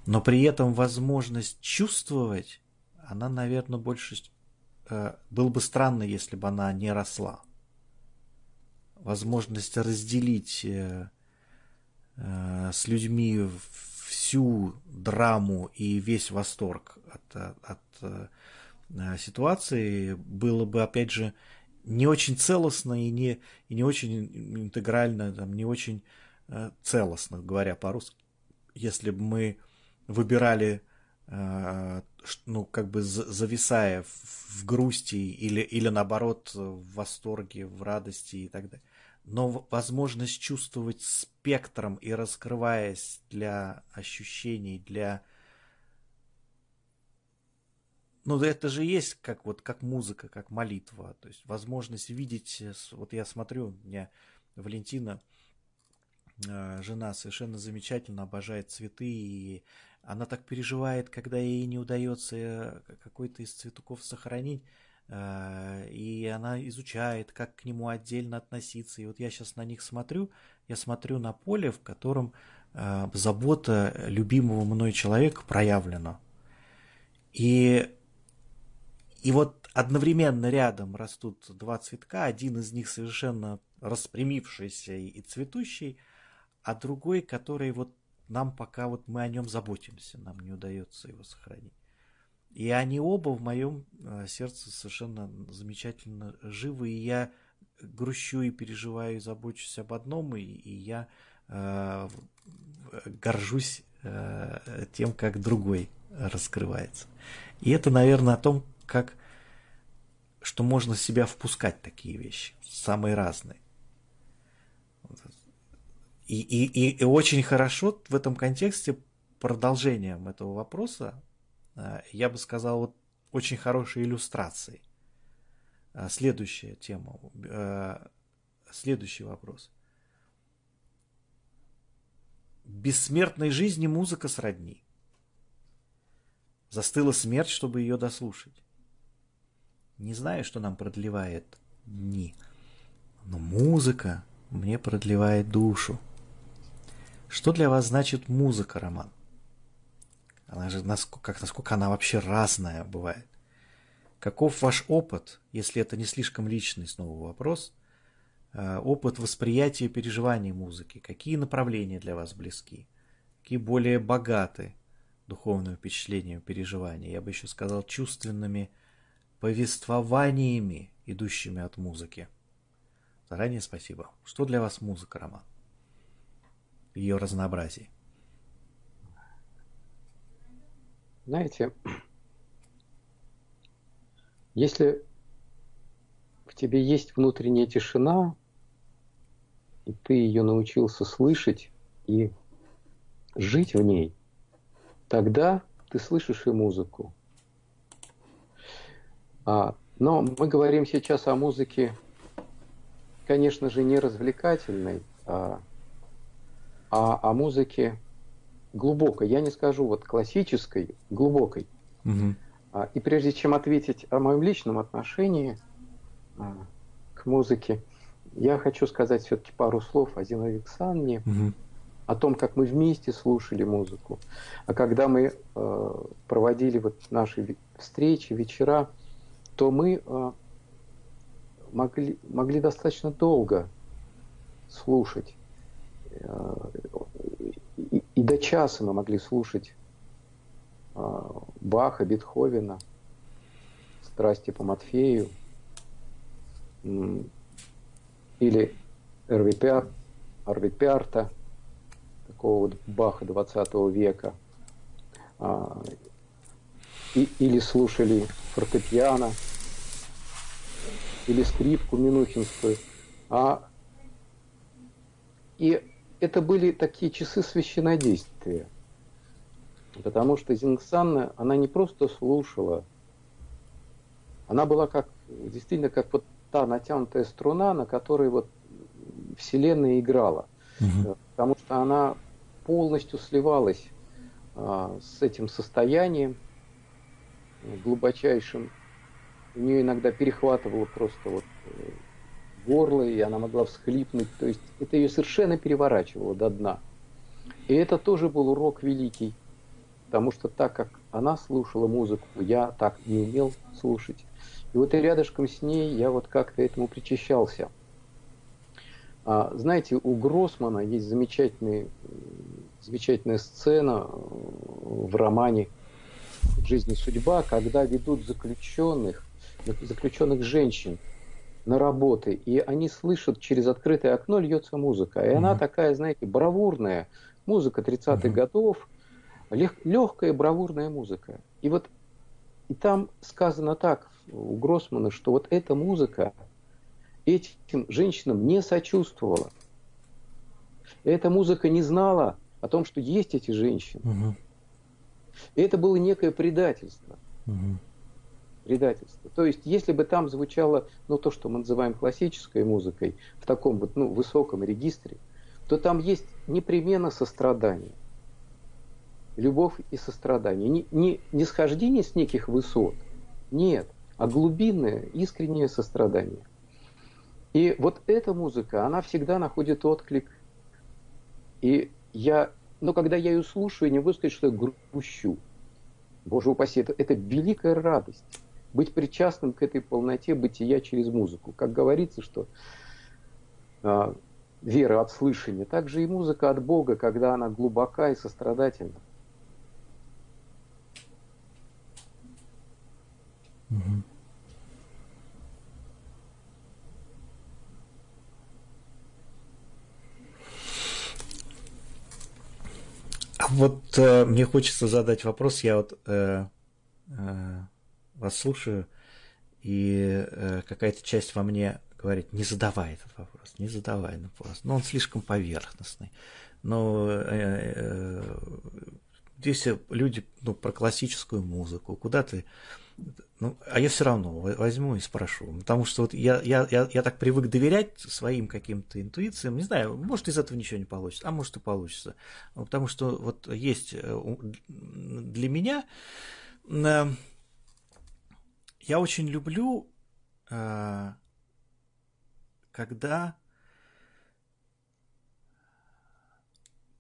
Но при этом возможность чувствовать, она, наверное, больше Э, было бы странно, если бы она не росла. Возможность разделить э, э, с людьми всю драму и весь восторг от, от ситуации было бы, опять же, не очень целостно и не, и не очень интегрально, там, не очень целостно, говоря по-русски. Если бы мы выбирали Э, ну, как бы зависая в грусти или, или наоборот в восторге, в радости и так далее. Но возможность чувствовать спектром и раскрываясь для ощущений, для... Ну, это же есть как вот как музыка, как молитва. То есть возможность видеть... Вот я смотрю, у меня Валентина, э, жена, совершенно замечательно обожает цветы и она так переживает, когда ей не удается э, какой-то из цветуков сохранить, э, и она изучает, как к нему отдельно относиться. И вот я сейчас на них смотрю, я смотрю на поле, в котором э, забота любимого мной человека проявлена. И, и вот одновременно рядом растут два цветка, один из них совершенно распрямившийся и цветущий, а другой, который вот нам пока вот мы о нем заботимся, нам не удается его сохранить. И они оба в моем э, сердце совершенно замечательно живы, и я грущу и переживаю и забочусь об одном, и, и я э, горжусь э, тем, как другой раскрывается. И это, наверное, о том, как что можно себя впускать такие вещи, самые разные. И, и, и очень хорошо в этом контексте продолжением этого вопроса, э, я бы сказал, вот очень хорошей иллюстрацией. Э, следующая тема, э, следующий вопрос. Бессмертной жизни музыка сродни. Застыла смерть, чтобы ее дослушать. Не знаю, что нам продлевает дни, но музыка мне продлевает душу. Что для вас значит музыка, Роман? Она же, насколько, как, насколько она вообще разная бывает. Каков ваш опыт, если это не слишком личный снова вопрос, э, опыт восприятия и переживания музыки? Какие направления для вас близки? Какие более богаты духовным впечатлением, переживания? Я бы еще сказал, чувственными повествованиями, идущими от музыки. Заранее спасибо. Что для вас музыка, Роман? ее разнообразии. Знаете, если в тебе есть внутренняя тишина, и ты ее научился слышать и жить в ней, тогда ты слышишь и музыку. А, но мы говорим сейчас о музыке, конечно же, не развлекательной, а а о музыке глубокой. Я не скажу вот классической, глубокой. Угу. А, и прежде чем ответить о моем личном отношении а, к музыке, я хочу сказать все-таки пару слов о Зиновье Александровне, угу. о том, как мы вместе слушали музыку. А когда мы э, проводили вот наши встречи, вечера, то мы э, могли, могли достаточно долго слушать и, и до часа мы могли слушать а, Баха, Бетховена, страсти по Матфею или Эрви Пиар, Арви Пиарта, такого вот Баха 20 века, а, и, или слушали фортепиано, или скрипку Минухинскую. А, и это были такие часы священнодействия. Потому что Зингсанна, она не просто слушала, она была как, действительно, как вот та натянутая струна, на которой вот Вселенная играла. Угу. Потому что она полностью сливалась а, с этим состоянием глубочайшим. У нее иногда перехватывало просто вот э, горло, и она могла всхлипнуть. То есть это ее совершенно переворачивало до дна. И это тоже был урок великий, потому что так как она слушала музыку, я так не умел слушать. И вот и рядышком с ней я вот как-то этому причащался. А, знаете, у Гроссмана есть замечательный, замечательная сцена в романе «Жизнь и судьба», когда ведут заключенных, заключенных женщин на работы, и они слышат, через открытое окно льется музыка. И mm-hmm. она такая, знаете, бравурная, музыка 30-х mm-hmm. годов, лег, легкая бравурная музыка. И вот и там сказано так у Гроссмана, что вот эта музыка этим женщинам не сочувствовала. Эта музыка не знала о том, что есть эти женщины. Угу. И это было некое предательство. Угу предательство. То есть, если бы там звучало, ну, то, что мы называем классической музыкой, в таком вот, ну, высоком регистре, то там есть непременно сострадание. Любовь и сострадание. Не, не, не схождение с неких высот, нет, а глубинное, искреннее сострадание. И вот эта музыка, она всегда находит отклик. И я, но когда я ее слушаю, не могу сказать, что я грущу. Боже упаси, это, это великая радость быть причастным к этой полноте бытия через музыку. Как говорится, что э, вера от слышания, так же и музыка от Бога, когда она глубока и сострадательна. А вот э, мне хочется задать вопрос. Я вот э, э, вас слушаю, и э, какая-то часть во мне говорит, не задавай этот вопрос, не задавай вопрос. Но он слишком поверхностный. Но э, э, здесь люди ну, про классическую музыку, куда ты... Ну, а я все равно возьму и спрошу. Потому что вот я, я, я, я так привык доверять своим каким-то интуициям. Не знаю, может из этого ничего не получится, а может и получится. Потому что вот есть э, для меня э, я очень люблю, э, когда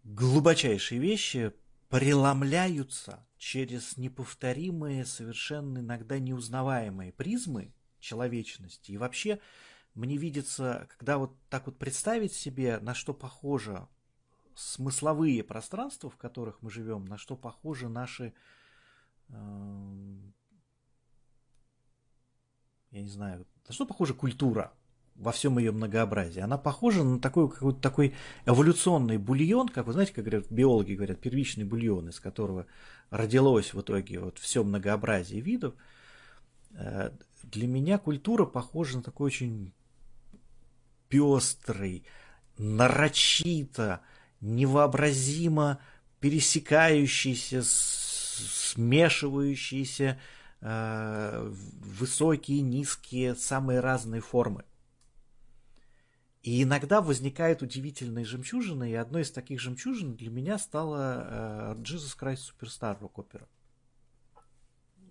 глубочайшие вещи преломляются через неповторимые, совершенно иногда неузнаваемые призмы человечности. И вообще мне видится, когда вот так вот представить себе, на что похоже смысловые пространства, в которых мы живем, на что похожи наши э, я не знаю, на что похожа культура во всем ее многообразии? Она похожа на такой какой-то такой эволюционный бульон, как вы знаете, как говорят биологи говорят, первичный бульон, из которого родилось в итоге вот все многообразие видов. Э, для меня культура похожа на такой очень пестрый, нарочито, невообразимо пересекающийся, смешивающийся Э, высокие, низкие, самые разные формы. И иногда возникают удивительные жемчужины, и одной из таких жемчужин для меня стала uh, Jesus Christ Superstar рок-опера.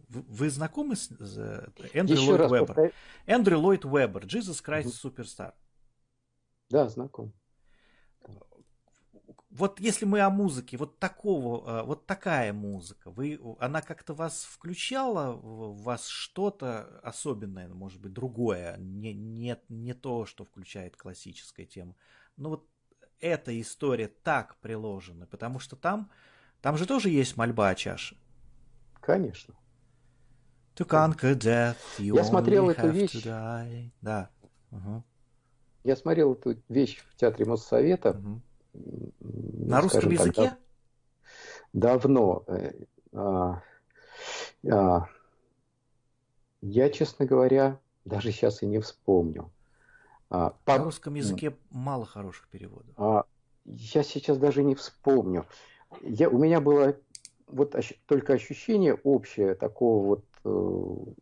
Вы, знакомы с Эндрю Еще Ллойд Вебер? Повтор... Эндрю Ллойд Вебер, Jesus Christ угу. Superstar. Да, знаком вот если мы о музыке, вот такого, э, вот такая музыка, вы, она как-то вас включала, в вас что-то особенное, может быть, другое, не, не, не то, что включает классическая тема. Но вот эта история так приложена, потому что там, там же тоже есть мольба о чаше. Конечно. To conquer death, you Я смотрел эту вещь. Да. Угу. Я смотрел эту вещь в театре Моссовета. Угу на русском языке? Так, давно. Э, а, а, я, честно говоря, даже сейчас и не вспомню. А, по... На русском языке мало хороших переводов. А, я сейчас даже не вспомню. Я, у меня было вот только ощущение общее такого вот э,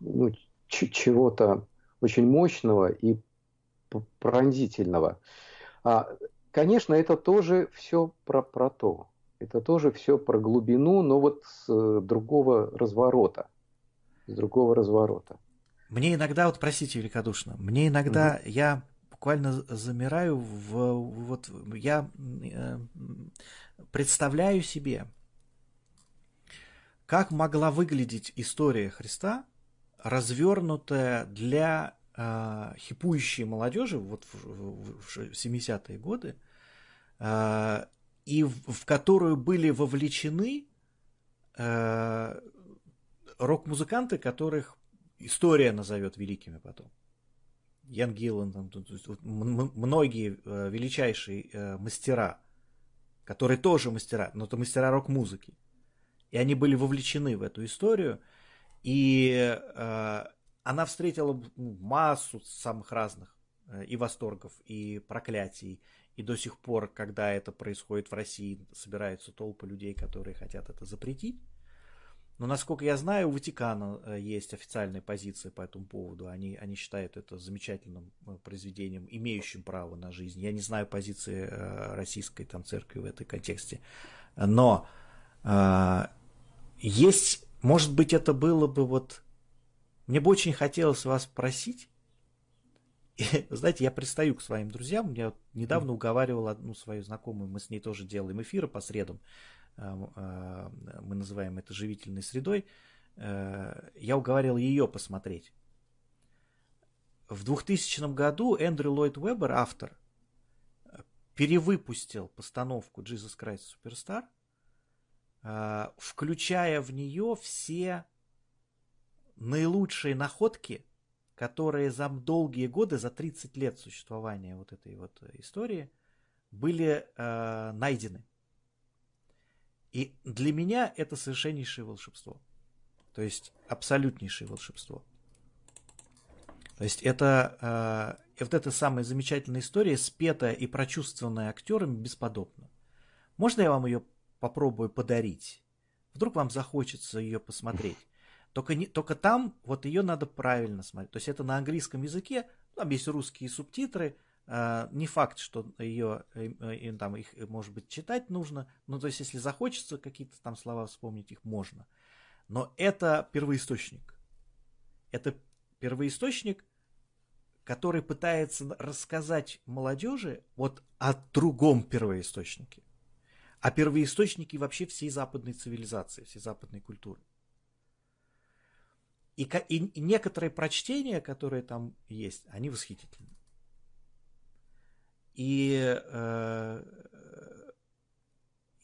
ну, чего-то очень мощного и пронзительного. А, конечно, это тоже все про, про то. Это тоже все про глубину, но вот с э, другого разворота. С другого разворота. Мне иногда, вот простите великодушно, мне иногда угу. я буквально замираю в вот я э, представляю себе, как могла выглядеть история Христа, развернутая для э, хипующей молодежи вот в, в, в 70-е годы, э, и в, в которую были вовлечены э, рок-музыканты, которых история назовет великими потом. Ян Гиллан, там, многие э, величайшие э, мастера, которые тоже мастера, но это мастера рок-музыки. И они были вовлечены в эту историю. И э, она встретила массу самых разных э, и восторгов, и проклятий. И до сих пор, когда это происходит в России, собираются толпы людей, которые хотят это запретить. Но, насколько я знаю, у Ватикана э, есть официальная позиция по этому поводу. Они, они считают это замечательным э, произведением, имеющим право на жизнь. Я не знаю позиции российской там, церкви в этой контексте. Но э, есть, может быть, это было бы вот... Мне бы очень хотелось вас спросить, и, знаете, я пристаю к своим друзьям. Я недавно уговаривал одну свою знакомую, мы с ней тоже делаем эфиры по средам. Э, э, мы называем это живительной средой, э, я уговорил ее посмотреть. В 2000 году Эндрю Ллойд Уэббер, автор, перевыпустил постановку Jesus Christ Superstar, включая в нее все наилучшие находки, которые за долгие годы, за 30 лет существования вот этой вот истории, были найдены. И для меня это совершеннейшее волшебство. То есть абсолютнейшее волшебство. То есть это э, вот эта самая замечательная история, спетая и прочувствованная актерами, бесподобна. Можно я вам ее попробую подарить? Вдруг вам захочется ее посмотреть. Только, не, только там вот ее надо правильно смотреть. То есть это на английском языке, там есть русские субтитры, а, не факт, что ее, э, э, там, их, может быть, читать нужно. Ну, то есть, если захочется какие-то там слова вспомнить, их можно. Но это первоисточник. Это первоисточник, который пытается рассказать молодежи вот о другом первоисточнике. О первоисточнике вообще всей западной цивилизации, всей западной культуры. И, и, некоторые прочтения, которые там есть, они восхитительны. И, э,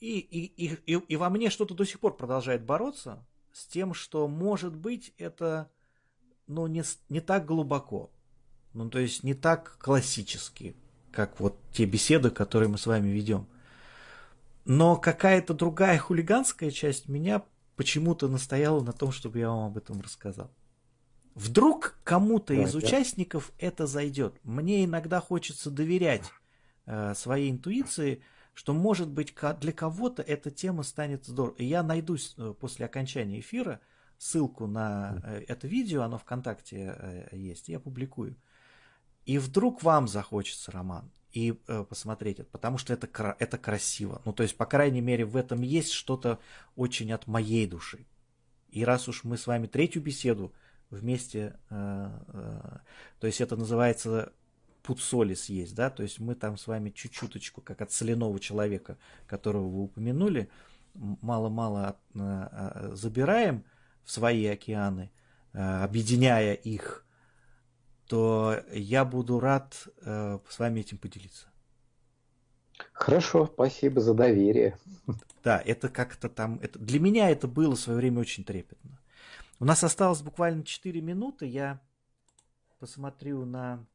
и, и, и, и во мне что-то до сих пор продолжает бороться с тем, что, может быть, это ну, не, не так глубоко. Ну, то есть не так классически, как вот те беседы, которые мы с вами ведем. Но какая-то другая хулиганская часть меня почему-то настояла на том, чтобы я вам об этом рассказал. Вдруг кому-то из участников это зайдет. Мне иногда хочется доверять э, своей интуиции, что, может быть, для кого-то эта тема станет здорово. Я найду э, после окончания эфира ссылку на э, это видео, оно ВКонтакте э, есть, я публикую. И вдруг вам захочется роман и э, посмотреть это, потому что это, это красиво. Ну, то есть, по крайней мере, в этом есть что-то очень от моей души. И раз уж мы с вами третью беседу вместе, э, э, то есть это называется пуд съесть, да, то есть мы там с вами чуть-чуточку, как от соляного человека, которого вы упомянули, мало-мало забираем в свои океаны, объединяя их, то я буду рад с вами этим поделиться. Хорошо, спасибо за доверие. Да, это как-то там, это, для меня это было в свое время очень трепетно. У нас осталось буквально 4 минуты. Я посмотрю на...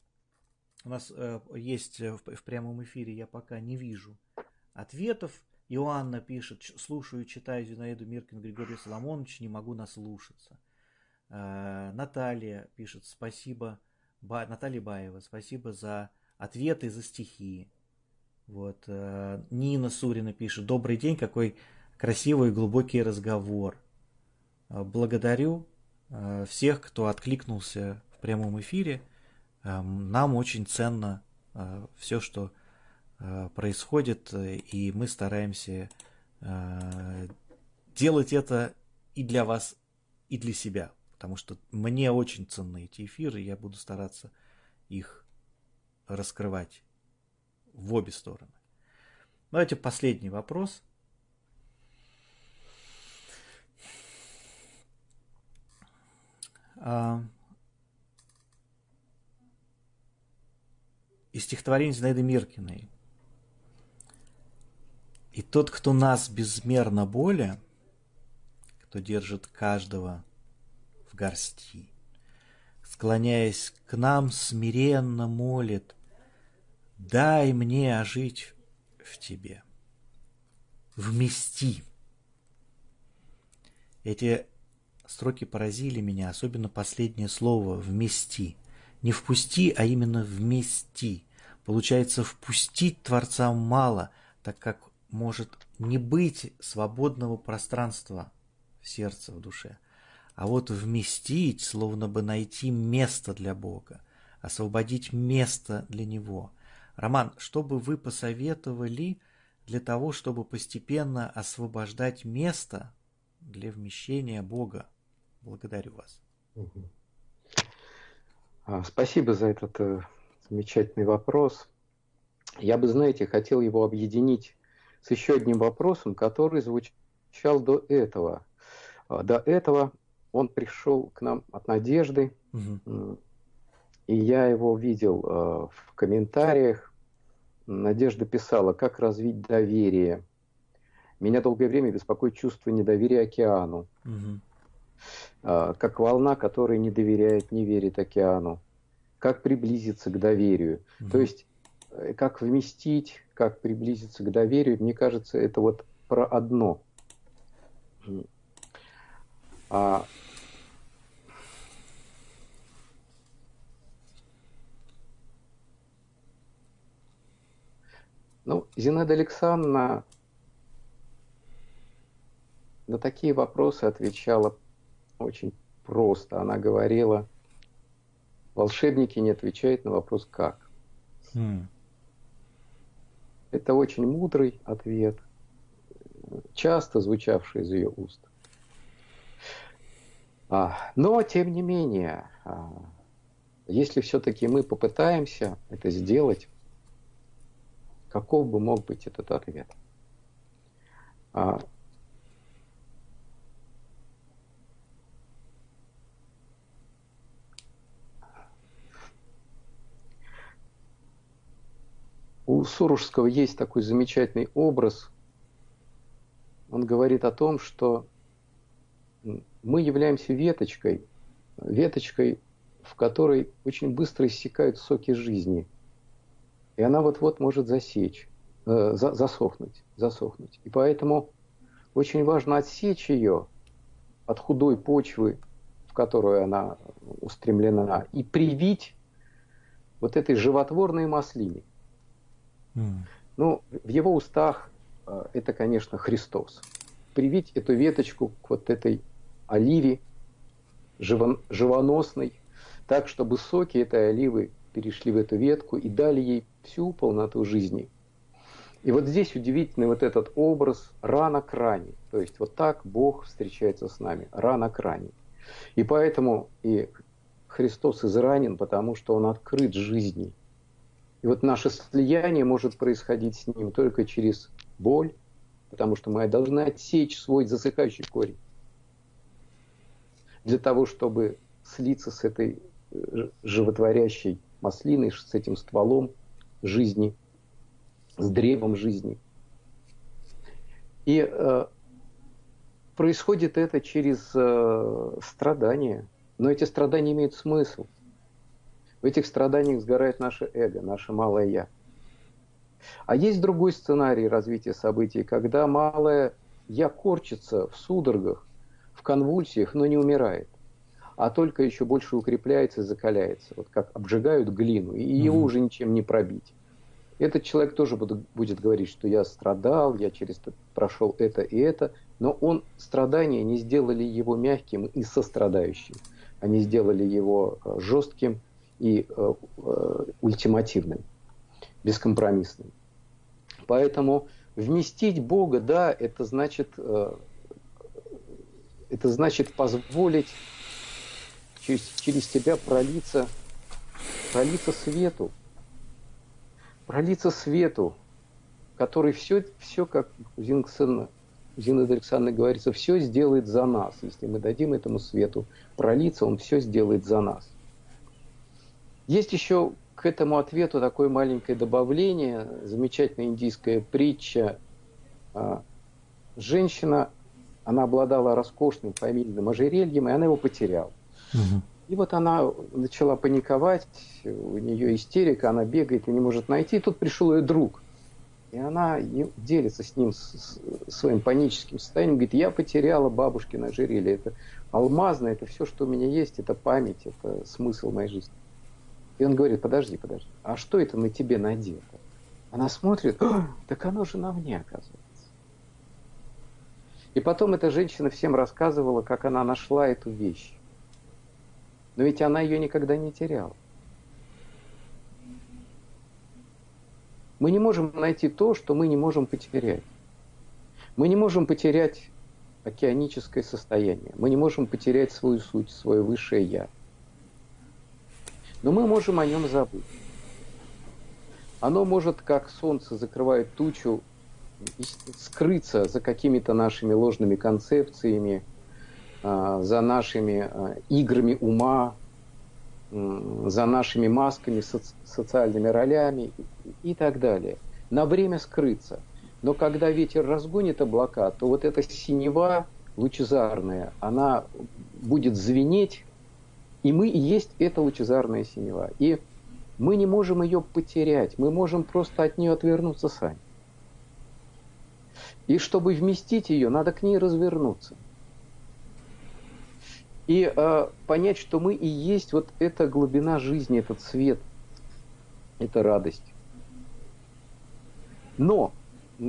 У нас э, есть в, в прямом эфире, я пока не вижу ответов. Иоанна пишет, слушаю, читаю Зинаиду Миркин, Григория Соломонович, не могу наслушаться. Э, Наталья пишет, спасибо, Ба... Наталья Баева, спасибо за ответы, за стихи. Вот. Э, Нина Сурина пишет, добрый день, какой красивый и глубокий разговор. Благодарю всех, кто откликнулся в прямом эфире. Нам очень ценно все, что происходит, и мы стараемся делать это и для вас, и для себя. Потому что мне очень ценны эти эфиры, и я буду стараться их раскрывать в обе стороны. Давайте последний вопрос. А, из стихотворения Зинаиды Миркиной. И тот, кто нас безмерно более, кто держит каждого в горсти, склоняясь к нам, смиренно молит, дай мне ожить в тебе. Вмести. Эти строки поразили меня, особенно последнее слово «вмести». Не «впусти», а именно «вмести». Получается, впустить Творца мало, так как может не быть свободного пространства в сердце, в душе. А вот вместить, словно бы найти место для Бога, освободить место для Него. Роман, что бы вы посоветовали для того, чтобы постепенно освобождать место для вмещения Бога? Благодарю вас. А, спасибо за этот э, замечательный вопрос. Я бы, знаете, хотел его объединить с еще одним вопросом, который звучал до этого. А, до этого он пришел к нам от Надежды, угу. и я его видел а, в комментариях. Надежда писала, как развить доверие. Меня долгое время беспокоит чувство недоверия океану. Угу. Как волна, которая не доверяет, не верит океану. Как приблизиться к доверию. Угу. То есть Э, как вместить, как приблизиться к доверию, мне кажется, это вот про одно. А, ну, Зинаида Александровна на такие вопросы отвечала очень просто. Она говорила, волшебники не отвечают на вопрос «как?». Mm. Это очень мудрый ответ, часто звучавший из ее уст. А, но, тем не менее, а, если все-таки мы попытаемся это сделать, каков бы мог быть этот ответ? А, У Суружского есть такой замечательный образ. Он говорит о том, что мы являемся веточкой, веточкой, в которой очень быстро иссякают соки жизни. И она вот-вот может засечь, э, за, засохнуть, засохнуть. И поэтому очень важно отсечь ее от худой почвы, в которую она устремлена, и привить вот этой животворной маслине – ну, в его устах э, это, конечно, Христос. Привить эту веточку к вот этой оливе живон, живоносной, так, чтобы соки этой оливы перешли в эту ветку и дали ей всю полноту жизни. И вот здесь удивительный вот этот образ рана к ране. То есть вот так Бог встречается с нами, рана к ране. И поэтому и Христос изранен, потому что Он открыт жизни – и вот наше слияние может происходить с ним только через боль, потому что мы должны отсечь свой засыхающий корень. Для того, чтобы слиться с этой э, животворящей маслиной, с этим стволом жизни, с древом жизни. И э, происходит это через э, страдания. Но эти страдания имеют смысл – в этих страданиях сгорает наше эго, наше малое «я». А есть другой сценарий развития событий, когда малое «я» корчится в судорогах, в конвульсиях, но не умирает, а только еще больше укрепляется и закаляется, вот как обжигают глину, и его mm-hmm. уже ничем не пробить. Этот человек тоже будет говорить, что я страдал, я через это прошел это и это, но он страдания не сделали его мягким и сострадающим. Они сделали его э, жестким и э, э, ультимативным, бескомпромиссным. Поэтому вместить Бога, да, это значит, э, это значит позволить через, через тебя пролиться, пролиться свету, пролиться свету, который все, все как Зингсен, Зинаида Александровна говорится, все сделает за нас. Если мы дадим этому свету пролиться, он все сделает за нас. Есть еще к этому ответу такое маленькое добавление, замечательная индийская притча. А, женщина, она обладала роскошным фамильным ожерельем, и она его потеряла. Угу. И вот она начала паниковать, у нее истерика, она бегает и не может найти. И тут пришел ее друг. И она делится с ним с, с своим паническим состоянием, говорит, я потеряла бабушкино ожерелье. Это алмазное, это все, что у меня есть, это память, это смысл моей жизни. И он говорит, подожди, подожди, а что это на тебе надето? Она смотрит, так оно же на мне оказывается. И потом эта женщина всем рассказывала, как она нашла эту вещь. Но ведь она ее никогда не теряла. Мы не можем найти то, что мы не можем потерять. Мы не можем потерять океаническое состояние. Мы не можем потерять свою суть, свое высшее Я. Но мы можем о нем забыть. Оно может, как солнце закрывает тучу, скрыться за какими-то нашими ложными концепциями, а, за нашими а, играми ума, за нашими масками, социальными ролями и так далее. На время скрыться. Но когда ветер разгонит облака, то вот эта синева лучезарная, она будет звенеть и мы и есть эта лучезарная синева. И мы не можем ее потерять, мы можем просто от нее отвернуться сами. И чтобы вместить ее, надо к ней развернуться. И э, понять, что мы и есть вот эта глубина жизни, этот свет, эта радость. Но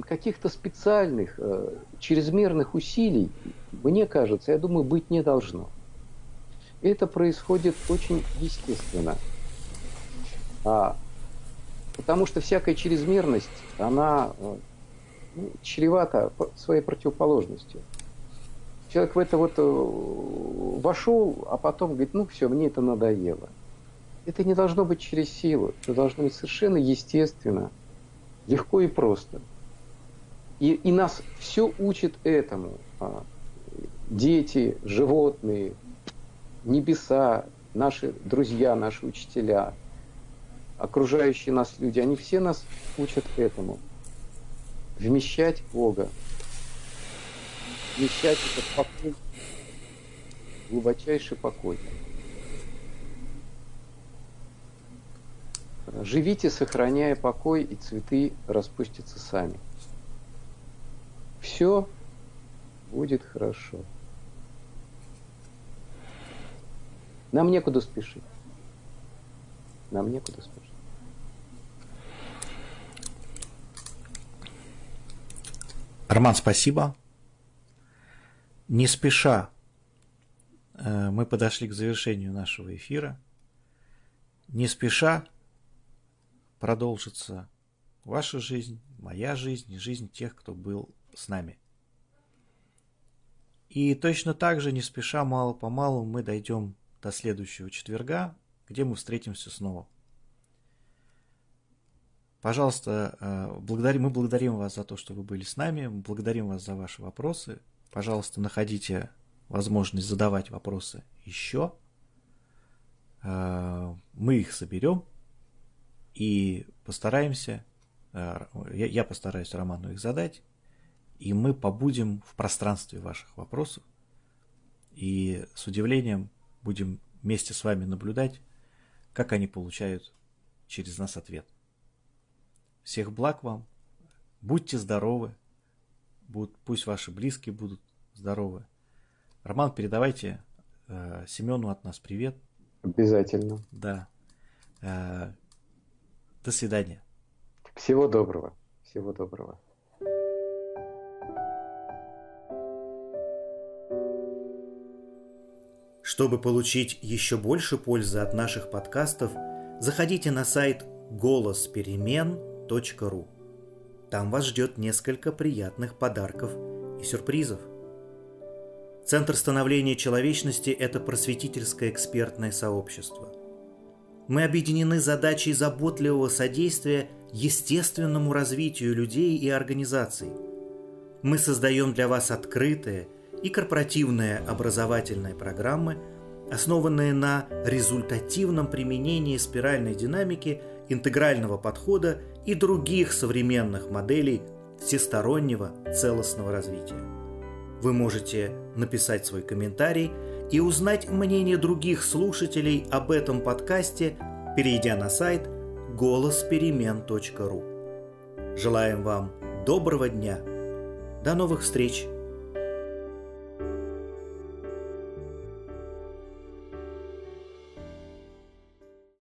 каких-то специальных, э, чрезмерных усилий, мне кажется, я думаю, быть не должно это происходит очень естественно. А, потому что всякая чрезмерность, она э, ну, чревата своей противоположностью. Человек в это вот э, вошел, а потом говорит, ну все, мне это надоело. Это не должно быть через силу, это должно быть совершенно естественно, легко и просто. И, и нас все учит этому. А, дети, животные, небеса, наши друзья, наши учителя, окружающие нас люди, они все нас учат этому. Вмещать Бога, вмещать этот покой, глубочайший покой. Живите, сохраняя покой, и цветы распустятся сами. Все будет хорошо. Нам некуда спешить. Нам некуда спешить. Роман, спасибо. Не спеша э, мы подошли к завершению нашего эфира. Не спеша продолжится ваша жизнь, моя жизнь и жизнь тех, кто был с нами. И точно так же, не спеша, мало-помалу мы дойдем до следующего четверга, где мы встретимся снова. Пожалуйста, э, благодарим, мы благодарим вас за то, что вы были с нами, благодарим вас за ваши вопросы. Пожалуйста, находите возможность задавать вопросы еще. Э, мы их соберем и постараемся, э, я постараюсь Роману их задать, и мы побудем в пространстве ваших вопросов. И с удивлением будем вместе с вами наблюдать, как они получают через нас ответ. Всех благ вам, будьте здоровы, будут, пусть ваши близкие будут здоровы. Роман, передавайте э, Семену от нас привет. Обязательно. Да. Э, до свидания. Всего доброго. Всего доброго. Чтобы получить еще больше пользы от наших подкастов, заходите на сайт голосперемен.ру. Там вас ждет несколько приятных подарков и сюрпризов. Центр становления человечности – это просветительское экспертное сообщество. Мы объединены задачей заботливого содействия естественному развитию людей и организаций. Мы создаем для вас открытые и корпоративные образовательные программы, основанные на результативном применении спиральной динамики, интегрального подхода и других современных моделей всестороннего целостного развития. Вы можете написать свой комментарий и узнать мнение других слушателей об этом подкасте, перейдя на сайт голосперемен.ру. Желаем вам доброго дня. До новых встреч!